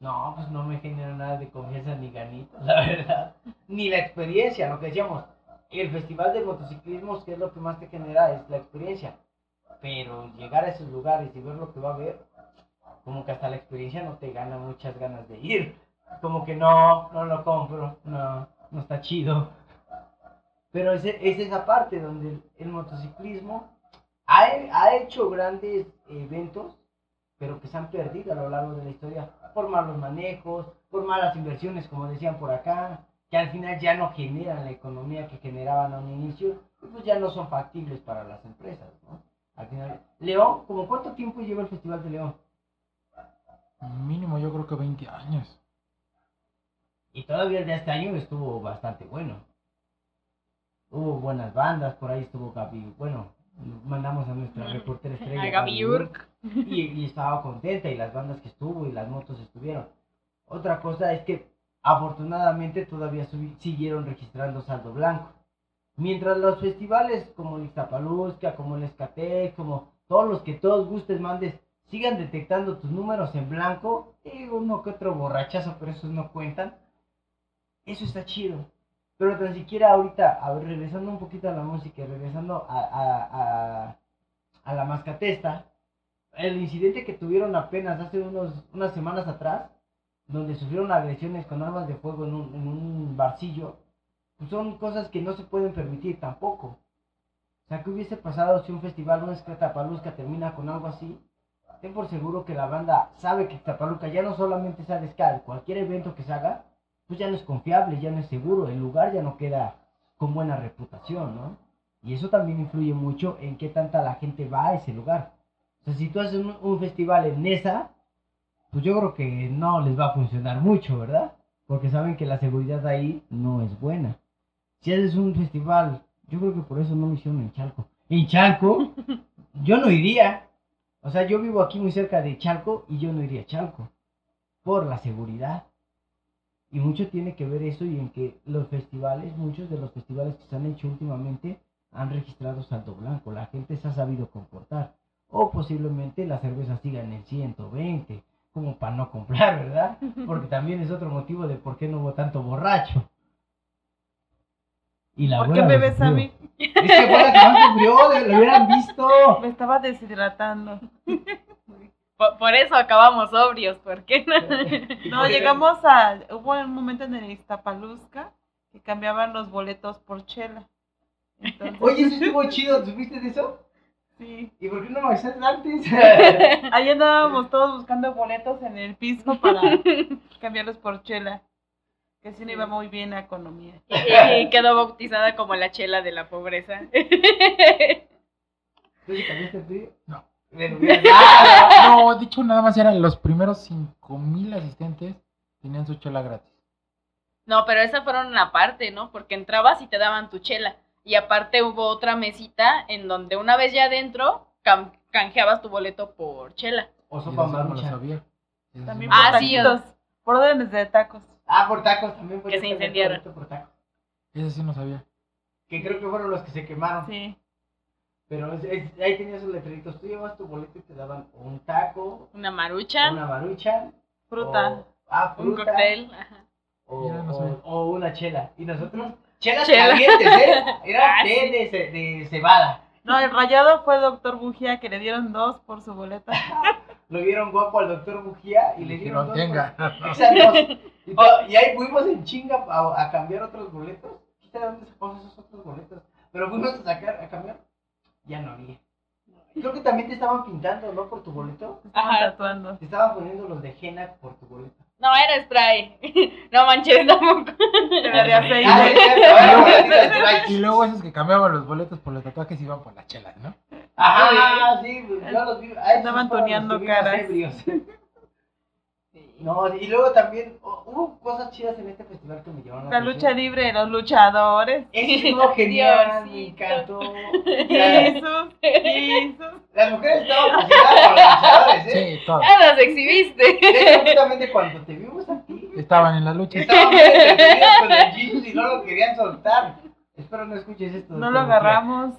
no pues no me genera nada de confianza ni ganitas la verdad ni la experiencia lo que decíamos el festival de motociclismo que es lo que más te genera es la experiencia. Pero llegar a esos lugares y ver lo que va a haber como que hasta la experiencia no te gana muchas ganas de ir. Como que no, no lo compro, no, no está chido. Pero es, es esa parte donde el, motociclismo ha, ha, hecho grandes eventos, pero que se han perdido a lo largo de la historia. Por malos manejos, por malas inversiones, como decían por acá, que al final ya no generan la economía que generaban a un inicio, y pues ya no son factibles para las empresas, ¿no? Al final, León, ¿como cuánto tiempo lleva el Festival de León? Mínimo yo creo que 20 años. Y todavía el de este año estuvo bastante bueno. Hubo buenas bandas, por ahí estuvo Gaby, bueno, mandamos a nuestra reportera estrella. A Gaby Urk. Y, estaba contenta y las bandas que estuvo y las motos estuvieron. Otra cosa es que afortunadamente todavía siguieron registrando saldo blanco. Mientras los festivales como el Ixtapaluzca, como el Escatec, como todos los que todos gustes mandes, sigan detectando tus números en blanco, y uno que otro borrachazo, pero esos no cuentan eso está chido. Pero tan siquiera ahorita, a ver, regresando un poquito a la música, regresando a, a, a, la mascatesta, el incidente que tuvieron apenas hace unos, unas semanas atrás, donde sufrieron agresiones con armas de fuego en un, en un barcillo, pues son cosas que no se pueden permitir tampoco. O sea, ¿qué hubiese pasado si un festival, una Escatapaluzca termina con algo así? Ten por seguro que la banda sabe que Escatapaluca ya no solamente es a cualquier evento que se haga, pues ya no es confiable, ya no es seguro, el lugar ya no queda con buena reputación, ¿no? Y eso también influye mucho en qué tanta la gente va a ese lugar. O sea, si tú haces un, festival en esa, pues yo creo que no les va a funcionar mucho, ¿verdad? Porque saben que la seguridad ahí no es buena. Si haces un festival, yo creo que por eso no lo hicieron en Chalco. En Chalco, yo no iría. O sea, yo vivo aquí muy cerca de Chalco y yo no iría a Chalco. Por la seguridad. Y mucho tiene que ver eso y en que los festivales, muchos de los festivales que se han hecho últimamente han registrado saldo blanco. La gente se ha sabido comportar. O posiblemente la cerveza siga en el 120, como para no comprar, ¿verdad? Porque también es otro motivo de por qué no hubo tanto borracho. Y la ¿Por qué me ves a mí? Es que fue la que más sufrió, lo hubieran visto. Me estaba deshidratando. Por, por eso acabamos sobrios, ¿por qué no? No, llegamos a. Hubo un momento en el Iztapaluzca que cambiaban los boletos por chela. Entonces, Oye, eso estuvo chido, ¿supiste de eso? Sí. ¿Y por qué no me avisaste antes? Ahí andábamos todos buscando boletos en el piso para cambiarlos por chela. Que sí no iba muy bien la economía. Y, y quedó bautizada como la chela de la pobreza. ¿Tú sí cambiaste? No. No, de hecho, nada más eran los primeros 5000 asistentes tenían su chela gratis. No, pero esas fueron aparte, ¿no? Porque entrabas y te daban tu chela. Y aparte hubo otra mesita en donde una vez ya adentro canjeabas tu boleto por chela. O sopa eso no lo marucha. También sí por Ah, lo sí, taquitos, por órdenes de tacos. Ah, por tacos también. Que se incendiaron. Por tacos. Eso sí no sabía. Que creo que fueron los que se quemaron. Sí. Pero es- es- ahí tenías esos letreritos. Tú llevas tu boleto y te daban un taco, Una marucha, una marucha. Fruta. o- ah, un fruta. cóctel. ajá. O, Ya, no o- sabía. o una chela. Y nosotros, chelas Chela. calientes, ¿eh? Era té de, ce- de cebada. No, el rayado fue Doctor Bujía que le dieron dos por su boleto. Lo vieron guapo al doctor Bujía y le dieron Dijeron, dos. tenga. por- Exacto. Y, to- y ahí fuimos en chinga a, a cambiar otros boletos. ¿Qué de dónde sacamos esos otros boletos? Pero fuimos a sacar, a cambiar. Ya no había. Creo que también te estaban pintando, ¿no? Por tu boleto. Ajá. tatuando. Te estaban poniendo los de henna por tu boleto. No, era spray. No manches, tampoco. Era de aceite. Ah. Y luego esos que cambiaban los boletos por los tatuajes iban por las chelas, ¿no? Ajá, sí, pues, yo los vi. ah, Estaban vimos caras. No, y luego también oh, hubo cosas chidas en este festival que me llevaron La lucha libre de los luchadores. Eso estuvo genial, me Diosito. encantó. Jesús, Jesús. Las mujeres estaban fascinadas con los luchadores, ¿eh? Sí, todos. Ya los exhibiste. De hecho, justamente cuando te vimos a ti, Estaban en la lucha. estaban con el Jesus y no lo querían soltar. Espero no escuches esto. No lo agarramos.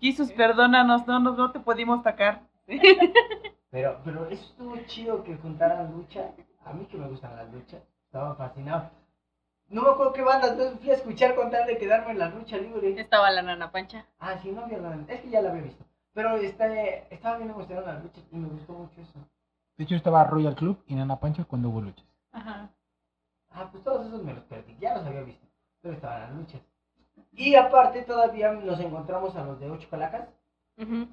Jesús, perdónanos, no, no, no te pudimos sacar. Pero, pero estuvo chido que juntaran lucha. A mí que me gustan las luchas. Estaba fascinado. No me acuerdo qué banda, entonces fui a escuchar con tal de quedarme en la lucha libre. Estaba la nana pancha. Ah, sí, no había nada. Es que ya la había visto. Pero está, estaba bien emocionado en las luchas y me gustó mucho eso. De hecho, estaba Royal Club y Nana Pancha cuando hubo luchas. Ajá. Ah, pues todos esos me los perdí. Ya los había visto. Pero estaban las luchas. Y aparte todavía nos encontramos a los de ocho calacas. Ujú.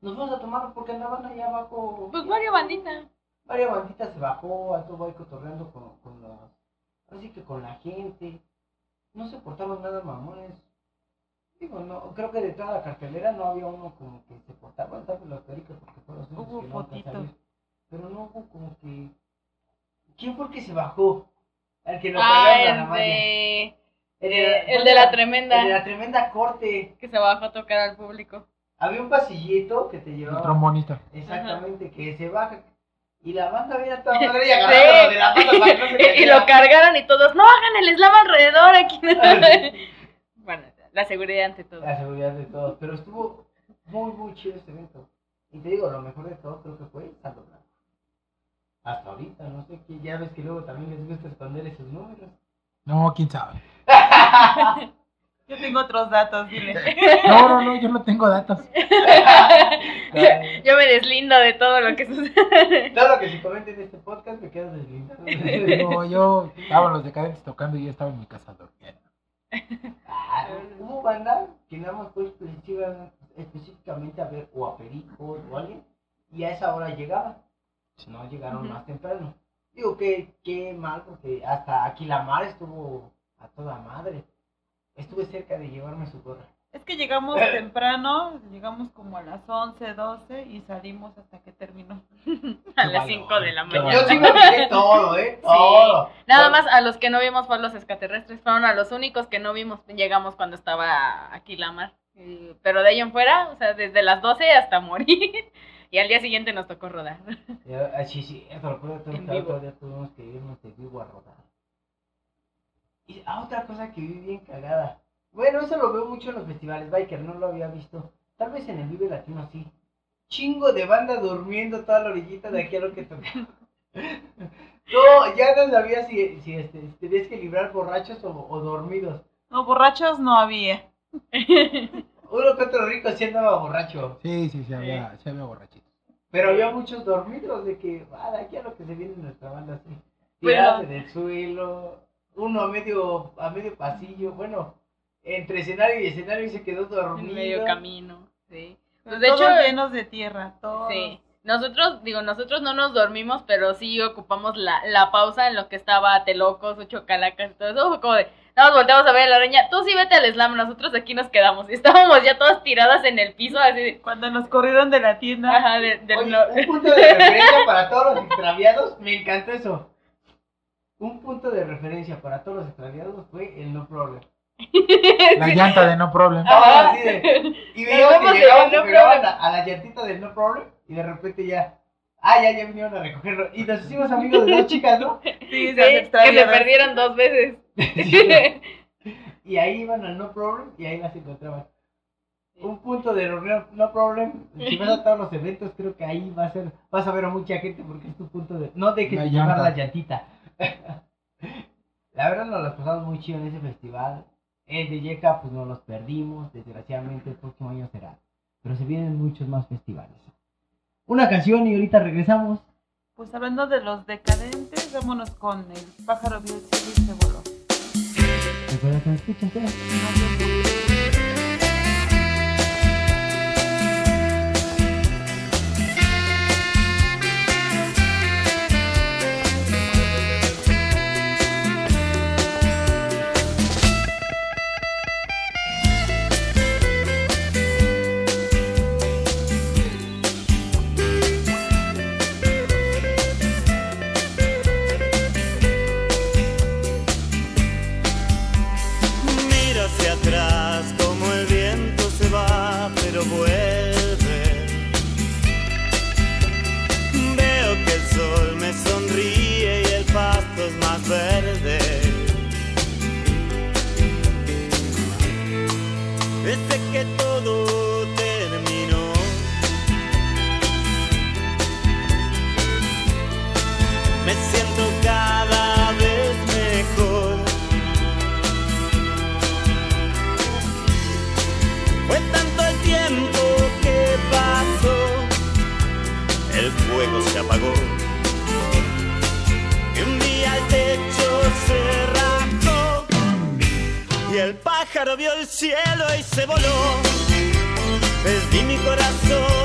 Nos fuimos a tomar porque andaban ahí abajo. Pues varios bandita. Varias banditas se bajó, anduvo ahí cotorreando con, con las... Así que con la gente. No se portaron nada mamones. Digo, no, creo que de toda la cartelera no había uno como que se portaba, bueno, tal vez los pericos porque fueron los Hubo que fotitos. Pero no hubo como que... ¿Quién fue el que se bajó? El que lo Ah, la el de. El eh, fue el de la tremenda. El de la tremenda corte. Que se bajó a tocar al público. Había un pasillito que te El llevaba... trombonista. Exactamente, que se baja. Y la banda viene a toda madre y agarrándolo de la mano para que no se y, lo cargaron y todos, no hagan el slam alrededor aquí. bueno, la seguridad ante todo. La seguridad de todos. Pero estuvo muy, muy chido este evento. Y te digo, lo mejor de todo creo que fue Saldo Blanco. Hasta ahorita, no sé qué. Ya ves que luego también les gusta esconder esos números. No, quién sabe. Yo tengo otros datos, dile. No, no, no, yo no tengo datos. Yo me deslindo de todo lo que sucede. Todo lo que se comente en este podcast me queda deslindado. No, yo estaba los decadentes tocando y yo estaba en mi casa durmiendo. Ah, Hubo banda que nada más fue específica- específicamente a ver o a Perico o a alguien y a esa hora llegaban. No llegaron más temprano. Digo que qué mal porque hasta aquí la mar estuvo a toda madre. Estuve cerca de llevarme su gorra. Es que llegamos temprano, llegamos como a las 11, 12 y salimos hasta que terminó. A las valor, 5 de la mañana. Yo sí me fijé todo, ¿eh? Todo. Nada más a los que no vimos fueron los extraterrestres, fueron a los únicos que no vimos, llegamos cuando estaba aquí la mar. Eh, Pero de ahí en fuera, o sea, desde las 12 hasta morir. Y al día siguiente nos tocó rodar. Ah, Sí, sí, puedo En que tuvimos que irnos de vivo a rodar. Y ah, otra cosa que vi bien cagada. Bueno, eso lo veo mucho en los festivales biker, no lo había visto. Tal vez en el Vive Latino sí. Chingo de banda durmiendo toda la orillita de aquí a lo que toca. No, ya no sabía si, si este, tenías que librar borrachos o, o dormidos. No, borrachos no había. Uno que otro rico sí andaba borracho. Sí, sí, sí, había, sí había borrachitos. Pero había muchos dormidos de que, va, de aquí a lo que se viene en nuestra banda así. Pero- Tirados en el suelo, uno a medio, a medio pasillo, bueno, entre escenario y escenario y se quedó dormido. En medio camino, sí. Pues de Todos hecho, llenos de tierra, todos. Sí. Nosotros, digo, nosotros no nos dormimos, pero sí ocupamos la, la pausa en lo que estaba Telocos, Ocho Calacas y todo eso. Fue como de, nada más volteamos a ver a la araña, tú sí vete al slam, nosotros aquí nos quedamos. Y estábamos ya todas tiradas en el piso, así de, Cuando nos corrieron de la tienda. ajá, de- no- un punto de referencia para todos los extraviados, me encantó eso. Un punto de referencia para todos los extraviados fue el no problem. La llanta de no problem. Ah, así de- y veíamos que llegaban, no a, a la llantita del no problem y de repente ya, ah, ya, ya vinieron a recogerlo. Y nos hicimos amigos de dos chicas, ¿no? Sí, Sí, se que se perdieron dos veces. y ahí iban al no problem y ahí las encontraban. Un punto de no, no problem. Si vas a todos los eventos, creo que ahí va a ser, vas a ver a mucha gente porque es tu punto de. No dejes de llevar la llantita. la verdad nos las pasamos muy chido en ese festival. El de Yeka, pues nos los perdimos. Desgraciadamente el próximo año será. Pero se vienen muchos más festivales. Una canción y ahorita regresamos. Pues hablando de los decadentes, vámonos con el pájaro cielo y se voló. Recuerda que me escuchas, ¿eh? Mira que todo terminó. Me siento cada vez mejor. Fue tanto el tiempo que pasó, el fuego se apagó. Pájaro vio el cielo y se voló. Perdí mi corazón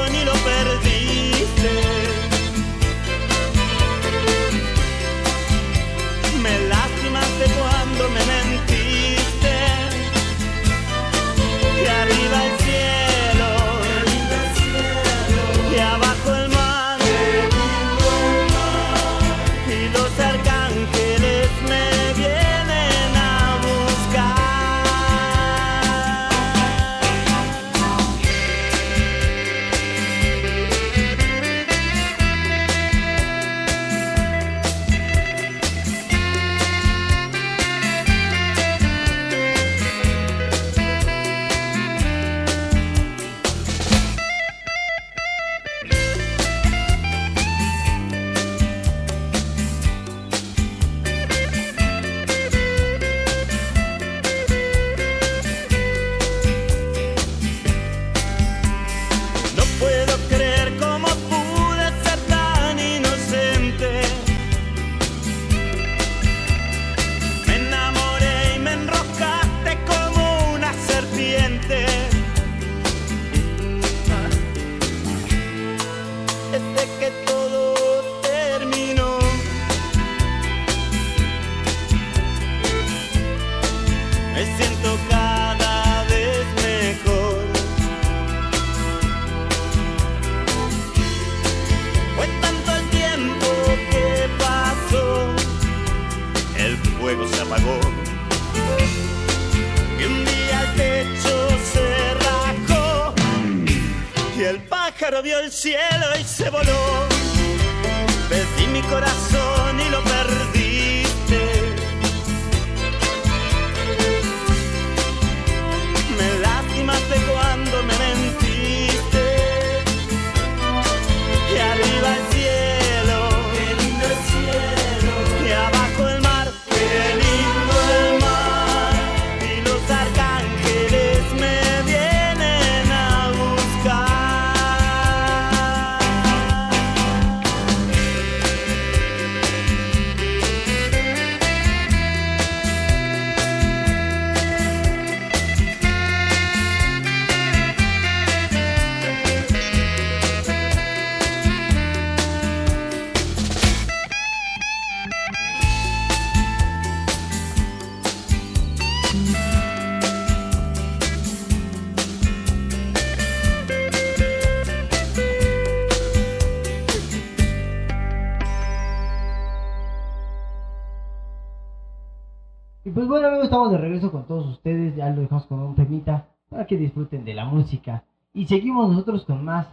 Y pues bueno, amigos, estamos de regreso con todos ustedes. Ya lo dejamos con un temita para que disfruten de la música. Y seguimos nosotros con más,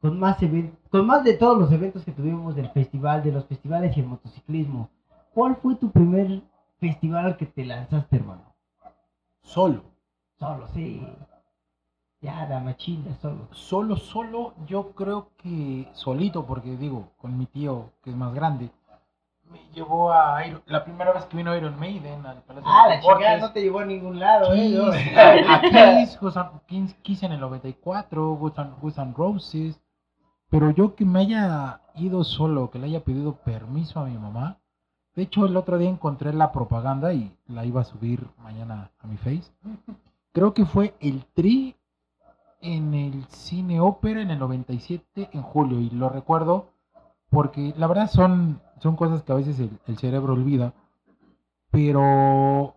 con más eventos, con más de todos los eventos que tuvimos del festival, de los festivales y el motociclismo. ¿Cuál fue tu primer festival al que te lanzaste, hermano? Solo. Solo, sí. Ya, la machina, solo. Solo, solo, yo creo que solito, porque digo, con mi tío, que es más grande, me llevó a Iron- la primera vez que vino Iron Maiden al Palacio Ah, de la chingada no te llevó a ningún lado, eh. Kiss, a Kiss, Guns Kiss, Kiss en el 94, Guns N' Guns N' Roses. Pero yo que me haya ido solo, que le haya pedido permiso a mi mamá. De hecho, el otro día encontré la propaganda y la iba a subir mañana a mi face. Creo que fue el Tri en el Cine Ópera en el 97 en julio. Y lo recuerdo porque la verdad son, son cosas que a veces el, cerebro olvida. Pero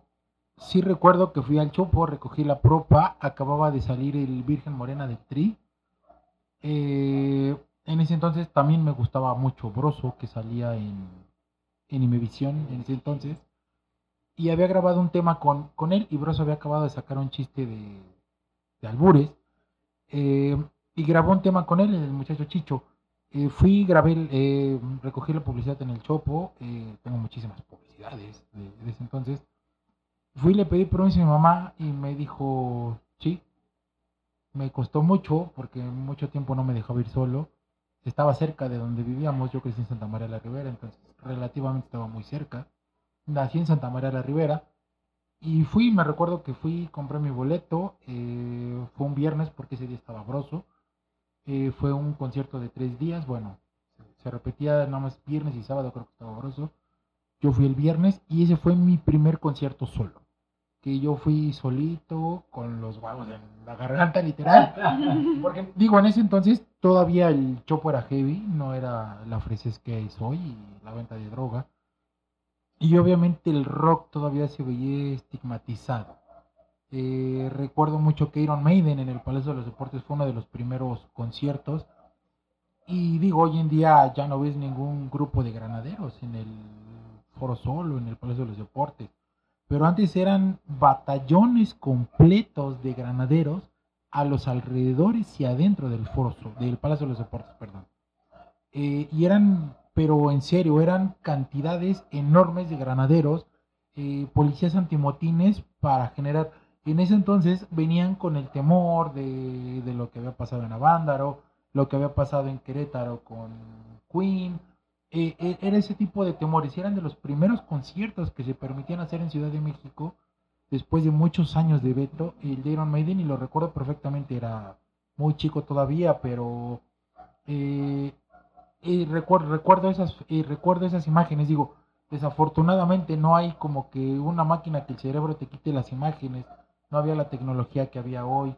sí recuerdo que fui al Chopo, recogí la propa, acababa de salir el Virgen Morena del Tri. Eh, en ese entonces también me gustaba mucho Broso, que salía en, en Imevisión en ese entonces. Y había grabado un tema con, con él y Broso había acabado de sacar un chiste de, de albures. Eh, y grabó un tema con él, el muchacho Chicho. Eh, fui, grabé, eh, recogí la publicidad en el Chopo. eh, tengo muchísimas publicidades de, de ese entonces. Fui, le pedí permiso a mi mamá y me dijo, sí. Me costó mucho porque mucho tiempo no me dejaba ir solo. Estaba cerca de donde vivíamos, yo crecí en Santa María de la Ribera, entonces relativamente estaba muy cerca. Nací en Santa María de la Ribera y fui, me recuerdo que fui, compré mi boleto, eh, fue un viernes porque ese día estaba broso. Eh, fue un concierto de tres días, bueno, se, repetía nada más viernes y sábado, creo que estaba broso. Yo fui el viernes y ese fue mi primer concierto solo. Que yo fui solito, con los huevos en la garganta, literal. Porque, digo, en ese entonces todavía el chopo era heavy, no era la fresez que es hoy y la venta de droga. Y obviamente el rock todavía se veía estigmatizado. Eh, recuerdo mucho que Iron Maiden en el Palacio de los Deportes fue uno de los primeros conciertos. Y digo, hoy en día ya no ves ningún grupo de granaderos en el Foro Solo, en el Palacio de los Deportes. Pero antes eran batallones completos de granaderos a los alrededores y adentro del Foro Sol- del Palacio de los Deportes, perdón. Eh, y eran, pero en serio, eran cantidades enormes de granaderos, eh, policías antimotines para generar. En ese entonces venían con el temor de, lo que había pasado en Avándaro, lo que había pasado en Querétaro con Queen. eh, eh, era ese tipo de temores. y Eran de los primeros conciertos que se permitían hacer en Ciudad de México después de muchos años de veto, el de Iron Maiden, y lo recuerdo perfectamente, era muy chico todavía, pero eh, eh, recuerdo, recuerdo, esas, eh, recuerdo esas imágenes, digo, desafortunadamente no hay como que una máquina que el cerebro te quite las imágenes, no había la tecnología que había hoy,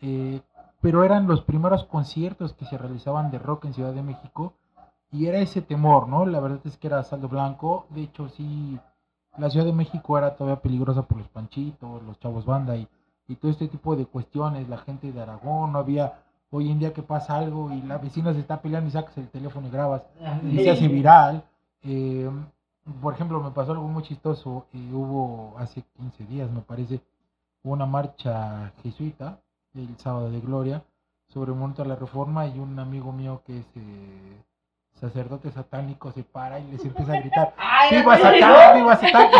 eh, pero eran los primeros conciertos que se realizaban de rock en Ciudad de México, y era ese temor, ¿no? La verdad es que era saldo blanco, de hecho sí, la Ciudad de México era todavía peligrosa por los panchitos, los chavos banda y, todo este tipo de cuestiones, la gente de Aragón, no había, hoy en día que pasa algo y la vecina se está peleando y sacas el teléfono y grabas y se hace viral. Eh, por ejemplo, me pasó algo muy chistoso, eh, hubo hace 15 días, me parece, una marcha jesuita, el sábado de gloria, sobre el monte de la reforma y un amigo mío que es eh, sacerdote satánico se para y les empieza a gritar, ¡Viva Satán! ¡Viva Satán!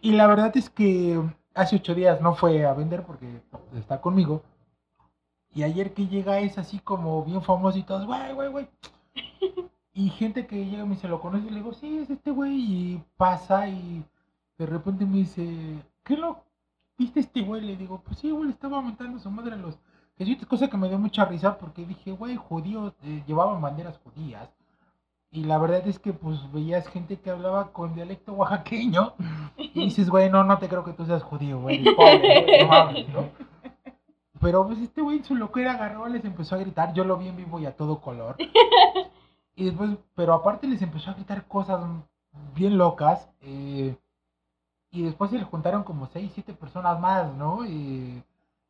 Y la verdad es que hace ocho días no fue a vender porque está conmigo. Y ayer que llega es así como bien famoso y todos, güey, güey, güey. Y gente que llega y me dice, ¿lo conoces? Y le digo, sí, es este güey. Y pasa y de repente me dice, ¿qué lo viste este güey? Le digo, pues sí, güey, estaba aumentando su madre a los jesuitas. Cosa que me dio mucha risa porque dije, güey, judíos, eh, llevaban banderas judías. Y la verdad es que pues veías gente que hablaba con dialecto oaxaqueño. Y dices, güey, no, no te creo que tú seas judío, güey. pobre, no mames, ¿no? Pero pues este güey en su locura agarró, les empezó a gritar. Yo lo vi en vivo y a todo color. Y después, pero aparte les empezó a gritar cosas bien locas. eh, y después se le juntaron como seis, siete personas más, ¿no? Eh,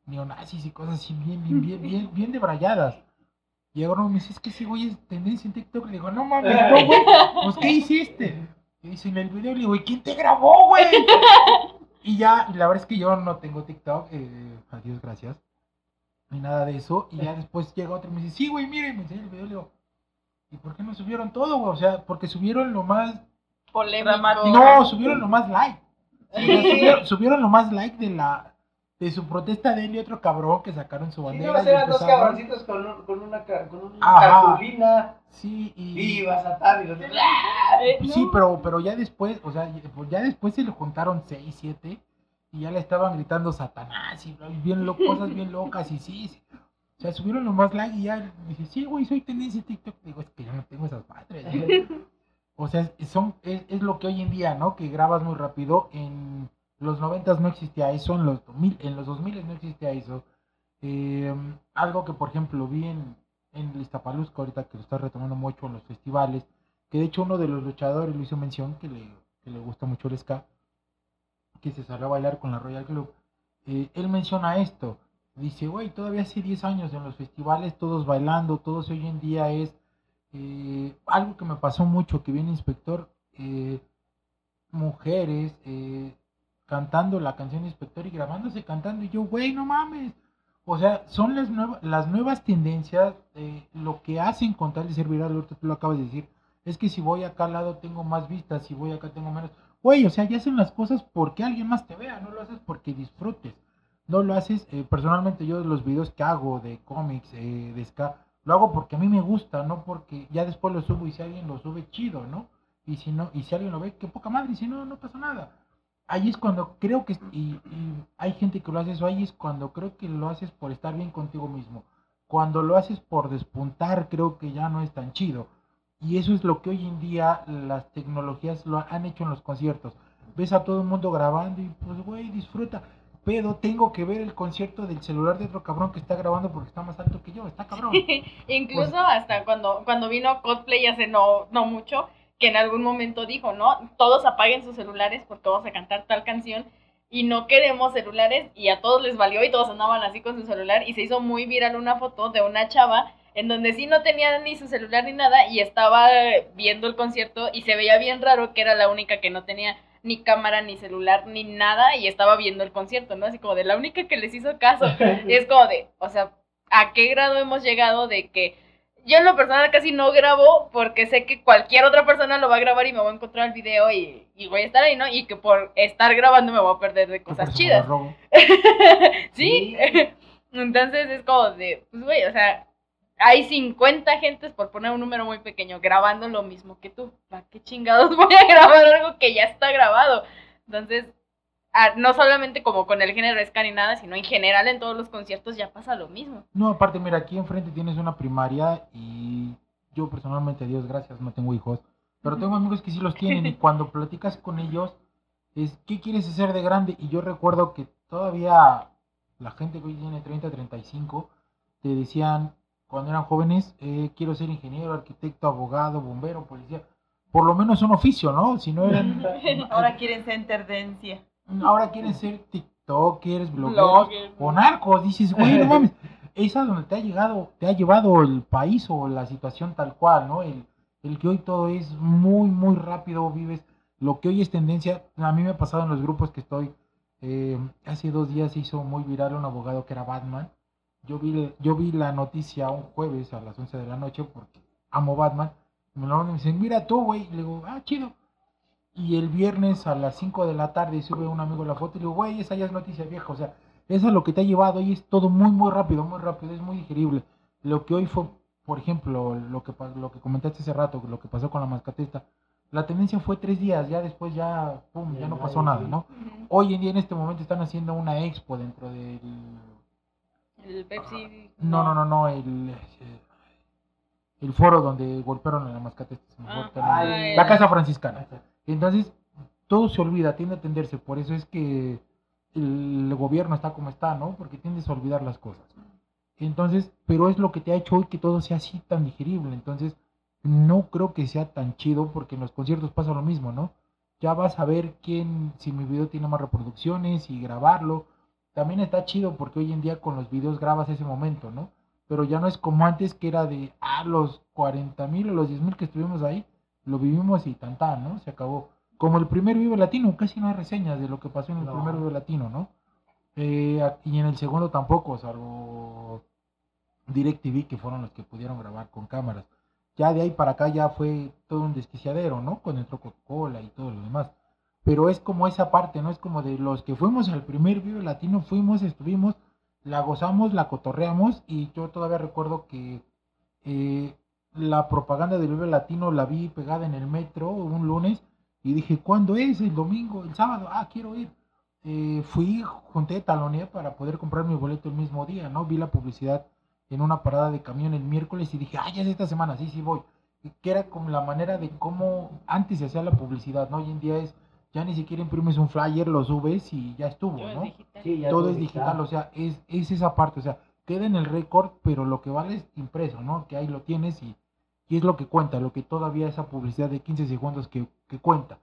neonazis y cosas así bien, bien, bien, bien, bien debrayadas. Y ahora me dice, es que ese güey es tendencia en TikTok. Le digo, no mames, no, güey, pues ¿qué hiciste? Y dice en el video, le digo, ¿y quién te grabó, güey? y ya, y la verdad es que yo no tengo TikTok, eh, adiós, gracias. Ni nada de eso. Y ya después llega otro y me dice, sí, güey, mire, me enseña el video, le digo, ¿y por qué no subieron todo, güey? O sea, porque subieron lo más Polémico. No, subieron lo más like. Subieron, subieron lo más like de la de su protesta de él y otro cabrón que sacaron su Sí, bandera. no, y eran dos cabroncitos con, un- con una, con una Ajá. cartulina. Sí, y Viva Satán. Y los Eh, sí, no. pero pero ya después, o sea, ya- pues ya después se le juntaron seis, siete y ya le estaban gritando Satanás y bien lo- cosas bien locas y sí, sí. O sea, subieron lo más like y ya dije, sí, güey, soy tendencia en TikTok. Digo, es que yo no tengo esas madres. güey". O sea, son, es, es lo que hoy en día, ¿no? Que grabas muy rápido. En los noventas no existía eso, en los 2000, en los 2000 no existía eso. Eh, algo que, por ejemplo, vi en, en Iztapalusca ahorita que lo está retomando mucho en los festivales, que de hecho uno de los luchadores lo hizo mención, que le, que le gusta mucho el ska, que se salió a bailar con la Royal Club. Eh, él menciona esto, dice, güey, todavía hace 10 años en los festivales, todos bailando, todos hoy en día es eh, algo que me pasó mucho, que viene inspector, eh, mujeres eh, cantando la canción inspector y grabándose cantando, y yo, güey, no mames. O sea, son las, nuevas las nuevas tendencias, eh, lo que hacen con tal de ser viral, ahorita tú lo acabas de decir, es que si voy acá al lado tengo más vistas, si voy acá tengo menos. Güey, o sea, ya hacen las cosas porque alguien más te vea, no lo haces porque disfrutes. No lo haces, personalmente yo los videos que hago de cómics, de ska, lo hago porque a mí me gusta, no porque ya después lo subo y si alguien lo sube, chido, ¿no? Y si no, y si alguien lo ve, qué poca madre, y si no, no pasa nada. Ahí es cuando creo que, y, y hay gente que lo hace eso, ahí es cuando creo que lo haces por estar bien contigo mismo. Cuando lo haces por despuntar, creo que ya no es tan chido. Y eso es lo que hoy en día las tecnologías lo han hecho en los conciertos. Ves a todo el mundo grabando y pues, güey, disfruta. Pero tengo que ver el concierto del celular de otro cabrón que está grabando porque está más alto que yo. Está cabrón. Incluso Pues- hasta cuando, cuando vino Cosplay hace no, no mucho, que en algún momento dijo, ¿no? Todos apaguen sus celulares porque vamos a cantar tal canción y no queremos celulares y a todos les valió y todos andaban así con su celular y se hizo muy viral una foto de una chava en donde sí no tenía ni su celular ni nada y estaba viendo el concierto y se veía bien raro que era la única que no tenía ni cámara, ni celular, ni nada y estaba viendo el concierto, ¿no? Así como de la única que les hizo caso. Y es como de, o sea, ¿a qué grado hemos llegado de que yo en lo personal casi no grabo porque sé que cualquier otra persona lo va a grabar y me voy a encontrar el video y, y voy a estar ahí, ¿no? Y que por estar grabando me voy a perder de Por cosas chidas. robo. ¿Sí? Entonces es como de, pues güey, o sea, hay 50 gentes, por poner un número muy pequeño, grabando lo mismo que tú. ¿Para qué chingados voy a grabar algo que ya está grabado? Entonces, no solamente como con el género ska ni nada, sino en general en todos los conciertos ya pasa lo mismo. No, aparte, mira, aquí enfrente tienes una primaria y yo personalmente, Dios gracias, no tengo hijos, pero tengo amigos que sí los tienen y cuando platicas con ellos es, ¿qué quieres hacer de grande? Y yo recuerdo que todavía la gente que hoy tiene 30, 35, te decían cuando eran jóvenes, eh, quiero ser ingeniero, arquitecto, abogado, bombero, policía, por lo menos un oficio, ¿no? Si no eran... Ahora quieren ser tendencia. Ahora quieren ser tiktokers, blogueros Blogger. o narcos. Dices, güey, no mames. Es a donde te ha llegado, te ha llevado el país o la situación tal cual, ¿no? El, el que hoy todo es muy, muy rápido, vives. Lo que hoy es tendencia, a mí me ha pasado en los grupos que estoy. eh, hace dos días se hizo muy viral un abogado que era Batman. Yo vi, yo vi la noticia un jueves a las 11 de la noche porque amo Batman. Me lo mandan y me dicen, mira tú, güey. Le digo, ah, chido. Y el viernes a las 5 de la tarde sube un amigo la foto y le digo, güey, esa ya es noticia vieja. O sea, eso es lo que te ha llevado y es todo muy, muy rápido, muy rápido, es muy digerible. Lo que hoy fue, por ejemplo, lo que, lo que comentaste hace rato, lo que pasó con la mascatesta, la tendencia fue tres días, ya después ya, pum, ya no pasó nada, ¿no? Hoy en día en este momento están haciendo una expo dentro del... El Pepsi. No, no, no, no, el... eh, El foro donde golpearon a la fue el Ah, la casa franciscana. Entonces, todo se olvida, tiende a tenderse. Por eso es que el gobierno está como está, ¿no? Porque tiendes a olvidar las cosas. Entonces, pero es lo que te ha hecho hoy que todo sea así tan digerible. Entonces, no creo que sea tan chido porque en los conciertos pasa lo mismo, ¿no? Ya vas a ver quién, si mi video tiene más reproducciones y grabarlo. También está chido porque hoy en día con los videos grabas ese momento, ¿no? Pero ya no es como antes que era de, ah, los 40 mil o los 10 mil que estuvimos ahí, lo vivimos y tan tan, ¿no? Se acabó. Como el primer Vive Latino, casi no hay reseñas de lo que pasó en el No. primer Vive Latino, ¿no? Eh, y en el segundo tampoco, salvo DirecTV, que fueron los que pudieron grabar con cámaras. Ya de ahí para acá ya fue todo un desquiciadero, ¿no? Con entró Coca-Cola y todo lo demás. Pero es como esa parte, ¿no? Es como de los que fuimos al primer Vive Latino, fuimos, estuvimos, la gozamos, la cotorreamos y yo todavía recuerdo que eh, la propaganda del Vive Latino la vi pegada en el metro un lunes y dije, ¿cuándo es? El domingo, el sábado, ah, quiero ir. Eh, fui, junté, taloneé para poder comprar mi boleto el mismo día, ¿no? Vi la publicidad en una parada de camión el miércoles y dije, ah, ya es esta semana, sí, sí voy. Que era como la manera de cómo antes se hacía la publicidad, ¿no? Hoy en día es, ya ni siquiera imprimes un flyer, lo subes y ya estuvo, Todo es ¿no? digital. Sí, ya todo es digital, o sea, es, es esa parte, o sea, queda en el récord, pero lo que vale es impreso, ¿no? Que ahí lo tienes y, y es lo que cuenta, lo que todavía esa publicidad de 15 segundos que, que cuenta.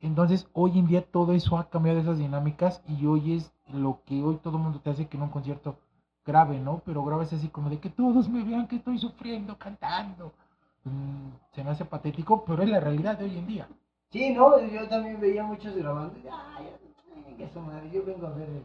Entonces, hoy en día todo eso ha cambiado esas dinámicas y hoy es lo que hoy todo el mundo te hace que en un concierto grave, ¿no? Pero grave es así como de que todos me vean que estoy sufriendo, cantando. Mm, se me hace patético, pero es la realidad de hoy en día. Sí, no, yo también veía muchos grabando. y, Ay, venga su madre, yo vengo a ver. el-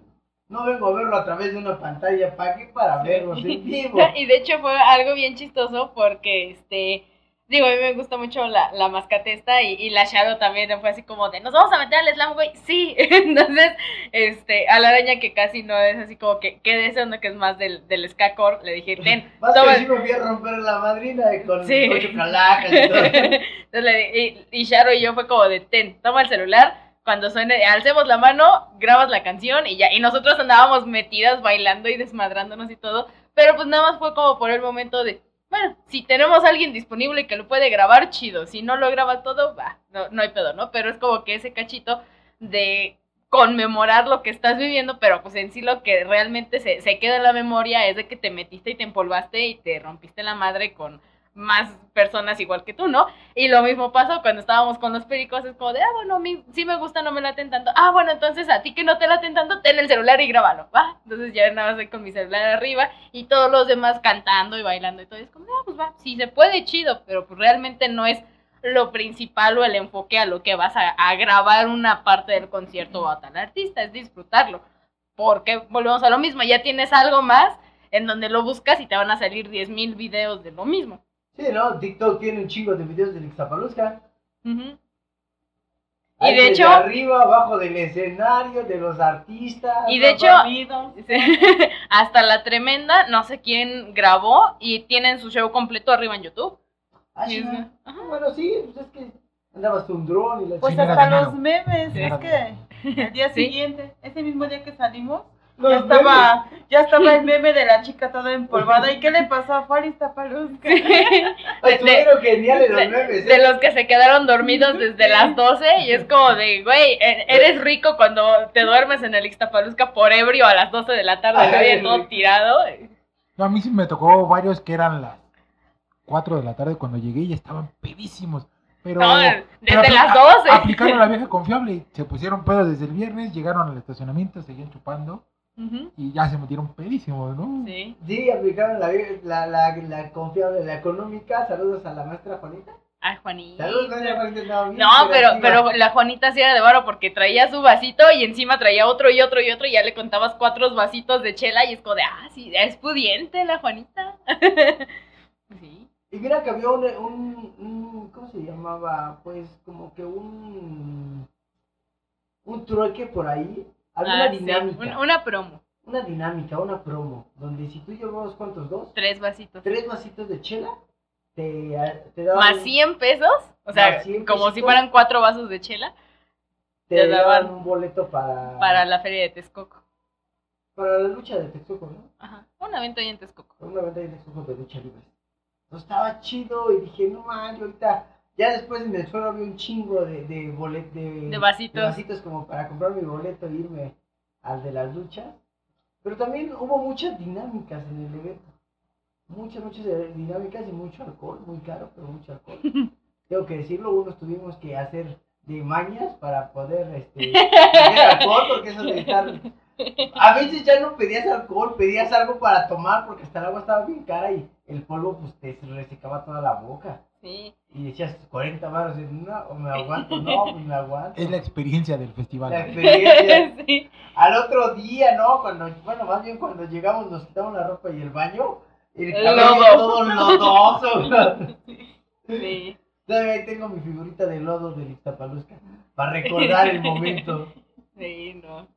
No vengo a verlo a través de una pantalla, ¿para qué? Para verlos en vivo. Y de hecho fue algo bien chistoso porque, este, digo, a mí me gusta mucho la, la mascatesta y, y la Shadow también fue así como de, ¿nos vamos a meter al slam, güey? Sí. Entonces, este, a la araña que casi no es así como que, que de ese uno que es más del, del ska-core, le dije, ten, Más toma que sí me fui a romper la madrina de- con Sí. ocho calacas y todo. Entonces y, y Sharo y yo fue como de, ten, toma el celular, cuando suene, alcemos la mano, grabas la canción y ya. Y nosotros andábamos metidas bailando y desmadrándonos y todo. Pero pues nada más fue como por el momento de, bueno, si tenemos a alguien disponible que lo puede grabar, chido. Si no lo graba todo, va, no, no hay pedo, ¿no? Pero es como que ese cachito de conmemorar lo que estás viviendo, pero pues en sí lo que realmente se, se queda en la memoria es de que te metiste y te empolvaste y te rompiste la madre con más personas igual que tú, ¿no? Y lo mismo pasó cuando estábamos con los pericos, es como de, ah, bueno, a mí sí me gusta, no me laten tanto. Ah, bueno, entonces a ti que no te laten tanto, ten el celular y grábalo, ¿va? Entonces ya nada más estoy con mi celular arriba y todos los demás cantando y bailando y todo. Y es como, ah, pues va, sí se puede, chido, pero pues realmente no es lo principal o el enfoque a lo que vas a, a grabar una parte del concierto o a tal artista, es disfrutarlo. Porque volvemos a lo mismo, ya tienes algo más en donde lo buscas y te van a salir 10.000 videos de lo mismo. Sí, ¿no? TikTok tiene un chingo de videos del Ixtapalusca. Ujú. Hay Y de hecho- arriba, abajo del escenario, de los artistas. Y de hecho, hasta la tremenda, no sé quién grabó y tienen su show completo arriba en YouTube. Ah, Sí. ¿no? Bueno, sí, pues es que andabas tú un dron y la Pues hasta los memes, Sí. es que el día Sí. siguiente, ese mismo día que salimos, ya estaba, ya estaba el meme de la chica toda empolvada. ¿Y qué le pasó? A Iztapaluzca. Ay, estuvieron geniales los de, memes, de ¿eh? los que se quedaron dormidos desde las 12 y es como de, güey, e- eres rico cuando te duermes en el Ixtapalusca por ebrio a las 12 de la tarde, Ay, nadie rico. todo tirado. No, a mí sí me tocó varios que eran las 4 de la tarde cuando llegué y estaban pedísimos. Pero, No, desde las a- 12. Aplicaron la vieja confiable. Se pusieron pedos desde el viernes, llegaron al estacionamiento, seguían chupando Y ya se metieron pedísimos, ¿no? Sí. Sí, aplicaron la, la, la, la confiable, la económica. Saludos a la maestra Juanita. Ay, Juanita. Saludos, maestra Juanita. No, pero, pero la Juanita sí era de varo porque traía su vasito y encima traía otro y otro y otro y ya le contabas cuatro vasitos de chela y es como de, ah, sí, es pudiente la Juanita. sí. Y mira que había un, un, un- ¿cómo se llamaba? Pues como que un, un trueque por ahí. Había Ah, sí, dinámica, un- una promo, una dinámica, una promo, donde si tú llevabas, ¿cuántos? ¿Dos? tres vasitos. Tres vasitos de chela, te, te daban, Más 100 pesos, o sea, Más 100 como si fueran cuatro vasos de chela te te daban daban un boleto para, para la feria de Texcoco. para la lucha de Texcoco, ¿no? Ajá, un evento ahí en Texcoco. Una venta de Texcoco de lucha libre. Entonces estaba chido y dije, no man, yo ahorita, ya después en el suelo había un chingo de, de bolet- de, De vasitos. de vasitos como para comprar mi boleto e irme al de las luchas. Pero también hubo muchas dinámicas en el evento. Muchas, muchas eh, dinámicas y mucho alcohol, muy caro, pero mucho alcohol. Tengo que decirlo, unos tuvimos que hacer de mañas para poder este, beber alcohol, porque eso de estar... A veces ya no pedías alcohol, pedías algo para tomar, porque hasta el agua estaba bien cara y el polvo pues te resecaba toda la boca. Sí. Y decías 40 baros, y no, o me aguanto, no, pues me aguanto. Es la experiencia del festival. La experiencia. sí. Al otro día, ¿no? Cuando, bueno, más bien cuando llegamos, nos quitamos la ropa y el baño. El El cabello lodo. todo lodoso. Sí. Todavía ahí tengo mi figurita de lodo de Ixtapalusca. Para recordar el momento. Sí, no.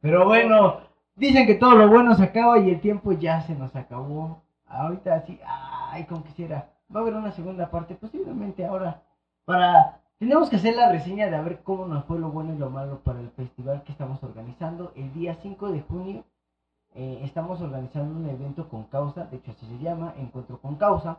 Pero bueno, dicen que todo lo bueno se acaba y el tiempo ya se nos acabó. Ahorita sí, ay, como quisiera. Va a haber una segunda parte, posiblemente ahora. Para. Tenemos que hacer la reseña de a ver cómo nos fue lo bueno y lo malo para el festival que estamos organizando. El día 5 de junio eh, estamos organizando un evento con causa, de hecho así se llama, Encuentro con Causa.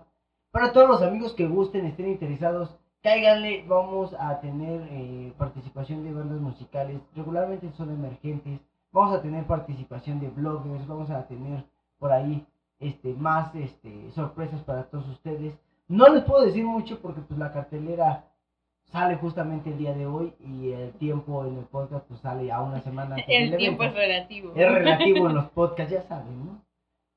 Para todos los amigos que gusten, estén interesados, cáiganle, vamos a tener eh, participación de bandas musicales, regularmente son emergentes, vamos a tener participación de bloggers, vamos a tener por ahí este más este sorpresas para todos ustedes. No les puedo decir mucho porque pues la cartelera sale justamente el día de hoy y el tiempo en el podcast pues sale a una semana antes El del tiempo es relativo. Es relativo en los podcasts, ya saben, ¿no?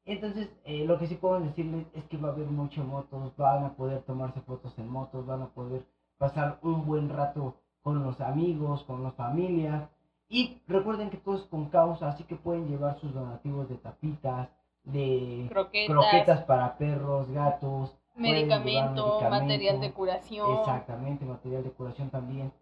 Entonces, eh, lo que sí puedo decirles es que va a haber mucho motos, van a poder tomarse fotos en motos, van a poder pasar un buen rato con los amigos, con las familias. Y recuerden que todo es con causa, así que pueden llevar sus donativos de tapitas, de Croquetas, croquetas para perros, gatos, medicamento, material de curación. Exactamente, material de curación también.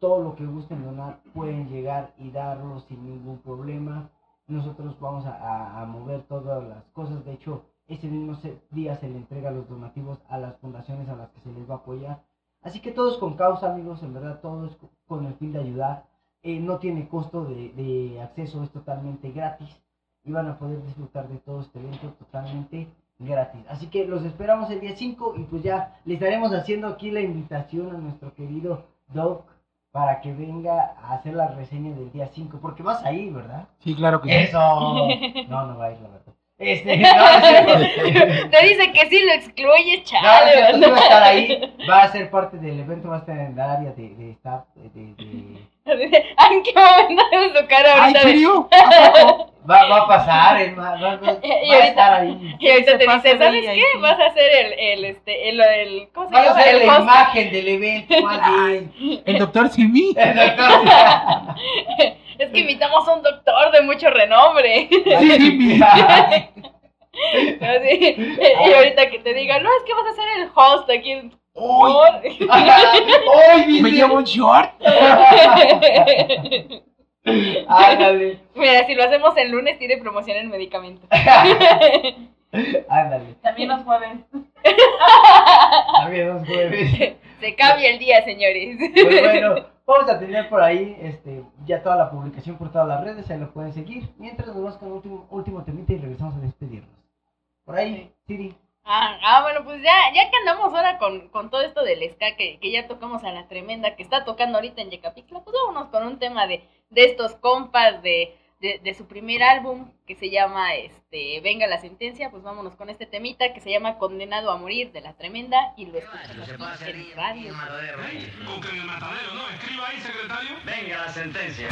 Todo lo que gusten donar pueden llegar y darlo sin ningún problema. Nosotros vamos a, a- a mover todas las cosas. De hecho, ese mismo día se le entrega los donativos a las fundaciones a las que se les va a apoyar. Así que todos con causa, amigos, en verdad, todos co- con el fin de ayudar. Eh, no tiene costo de, de acceso, es totalmente gratis. Y van a poder disfrutar de todo este evento totalmente gratis. Así que los esperamos el día 5 y pues ya le estaremos haciendo aquí la invitación a nuestro querido Doc para que venga a hacer la reseña del día 5. Porque vas a ir, ¿verdad? Sí, claro que sí. Eso. No, no va a ir, la verdad. Este, no, es cierto. Te dice que sí lo excluye, No, es chale. cierto, sí ¿no? va a estar ahí, va a ser parte del evento, va a estar en el área de, de staff, de, de- de- Ay, ¿en qué momento en su cara ¡Ay, ahorita? ¿en de- serio? ¿A? Va, va a pasar, el ma- va, va- Y va a ahorita- estar ahí. Y ahorita te dice, de ¿sabes ahí, qué? sí. Vas a hacer el, el, este, el, el ¿cómo se a llama? ser El la host. imagen del evento, más bien. El doctor Simi. El doctor. Es que invitamos a un doctor de mucho renombre. Simi. Así, y ahorita que te diga, no, es que vas a ser el host aquí. en- ¡Uy! ¡Uy, Me llevo un short. Ándale, Mira, si lo hacemos el lunes, tiene promoción en medicamentos. ándale. También los jueves. También los jueves. Se cambia el día, señores. Pues bueno, vamos a tener por ahí este, ya toda la publicación por todas las redes, ahí lo pueden seguir. Mientras nos vamos con el último, último temita y regresamos a despedirnos. Por ahí, Siri. Ah, ah, bueno, pues ya, ya que andamos ahora con, con todo esto del ska que, que ya tocamos a la tremenda que está tocando ahorita en Yecapixtla, pues vámonos con un tema de, de estos compas de, de, de su primer álbum que se llama este Venga la sentencia, pues vámonos con este temita que se llama Condenado a morir de la tremenda y lo escuchamos aquí en radio. Con que en el matadero, ¿no? Escriba ahí, secretario. Venga la sentencia.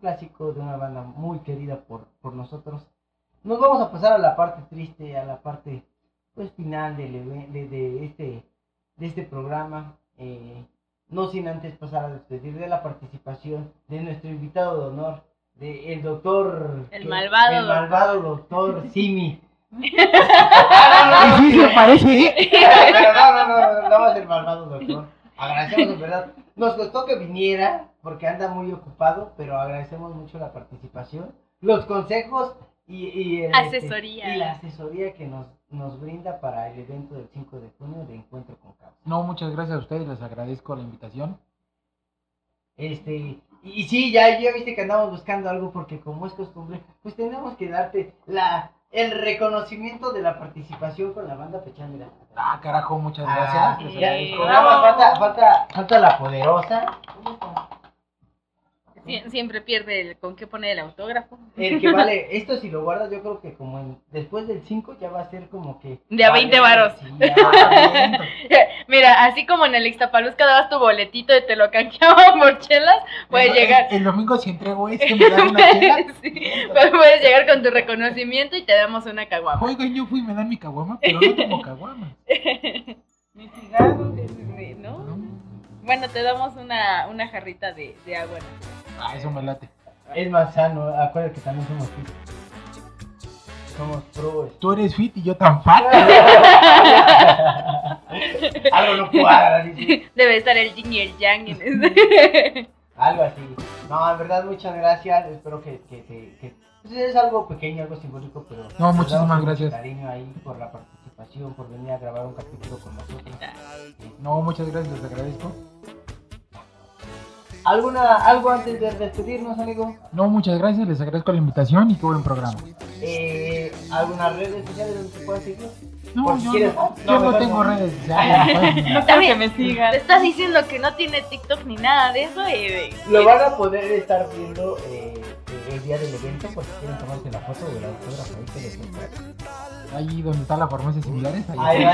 Clásico de una banda muy querida por, por nosotros. Nos vamos a pasar a la parte triste, a la parte pues final del de, de este, de este programa. eh, no sin antes pasar a despedir de la participación de nuestro invitado de honor, de el doctor... El que- malvado El malvado doctor Simi. Y sí se parece, ¿eh? Pero no, no, no, no, no va a ser malvado, doctor. Agradecemos en verdad. Nos costó que viniera porque anda muy ocupado, pero agradecemos mucho la participación, los consejos y, y el, este, y la asesoría que nos, nos brinda para el evento del 5 de junio de Encuentro con Causa. No, muchas gracias a ustedes, les agradezco la invitación. Este, y, sí, ya, ya viste que andamos buscando algo porque como es costumbre, pues tenemos que darte la, el reconocimiento de la participación con la banda Pechamira. Ah, carajo, muchas Ah, gracias. les agradezco. falta, falta, falta la poderosa. Sie- Siempre pierde el con qué poner el autógrafo. El que vale, esto si lo guardas, yo creo que como en, después del 5 ya va a ser como que. De a 20 vale, varos. sí, Mira, así como en el Ixtapaluzca dabas tu boletito y te lo canjeaban por chelas, puedes llegar. El, el domingo si entrego esto, me dan una chela. Sí, pues puedes llegar con tu reconocimiento y te damos una caguama. Oigan, yo fui y me dan mi caguama, pero no tomo caguama. Ni cigarros. ¿No? Bueno, te damos una, una jarrita de, de agua. Ah, eso me late. Es más sano, acuérdate que también somos fit. Somos pro. Tú eres fit y yo tan fat. Algo no cuadra, dice. Debe estar el yin y el yang en este. Algo así. No, en verdad, muchas gracias. Espero que, que, pues es algo pequeño, algo simbólico, pero. No, muchísimas gracias. cariño ahí por la participación, por venir a grabar un capítulo con nosotros. No, muchas gracias, les agradezco. ¿Alguna, ¿Algo antes de despedirnos, amigo? No, muchas gracias, les agradezco la invitación y qué buen programa. Eh, ¿Algunas redes sociales donde te puedas seguir? No, Por si yo, quieres- no, yo no mejor tengo no. redes sociales. No quiero que me sigan. Te estás diciendo que no tiene TikTok ni nada de eso. Y, Lo van a poder estar viendo eh, el día del evento, por si quieren tomarse la foto o el autógrafo ahí donde está la farmacia similares. Ahí. Ahí va.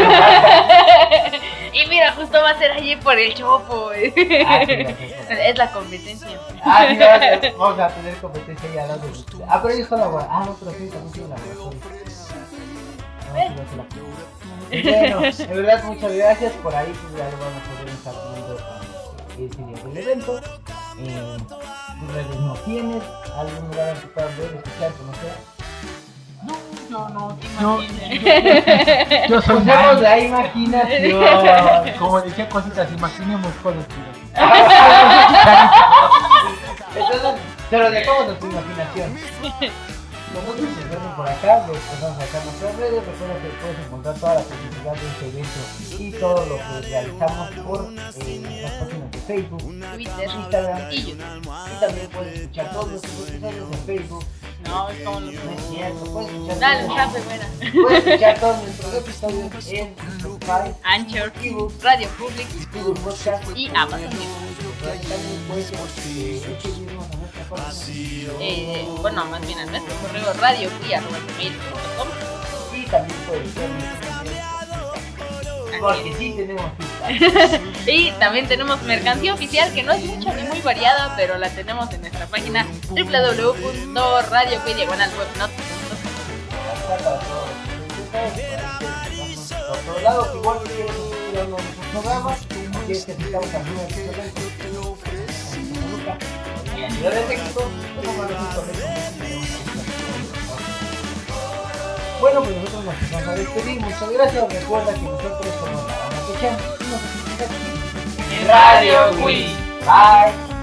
Y mira, justo va a ser allí por el chopo. Ah, es la competencia. Ah, sí, vamos a- tener competencia ya de- Ah, pero ellos son laboratorios. Ah, no, pero sí, también tienen. No, no la- Y Bueno, de verdad, muchas gracias. Por ahí pues, ya lo van a poder estar viendo ese día del evento. Eh, tus redes no tienes, algún lugar en que puedan ver, escuchar, conocer. No, yo no. Yo, yo, yo soy Usemos mal. la imaginación. Como decía cositas, imaginemos cosas. Entonces, se lo dejamos a tu imaginación. Nosotros nos vemos por acá, les pasamos acá en nuestras redes. Recuerda que puedes encontrar toda la publicidad de este evento y todo lo que realizamos por eh, las páginas de Facebook, Twitter Instagram y YouTube. y también puedes escuchar todos nuestros episodios en Facebook. No, es como los No es cierto, puedes escuchar, Dale, todos, chape, buena. puedes escuchar todos nuestros episodios en Spotify, Anchor, Radio Public Google Podcast y Amazon Music. También puedes eh, escribirnos a nuestra página. Bueno, más bien a nuestro correo radio.com. Y también puedes ser Porque sí tenemos pistas. Y también tenemos mercancía oficial que no es mucha ni muy variada, pero la tenemos en nuestra página www.radiopedia.webnot.com. Bueno, pues nosotros nos vamos a despedir. Muchas gracias. Recuerda que nosotros somos la Banda nos aquí En Radio Wii. Bye.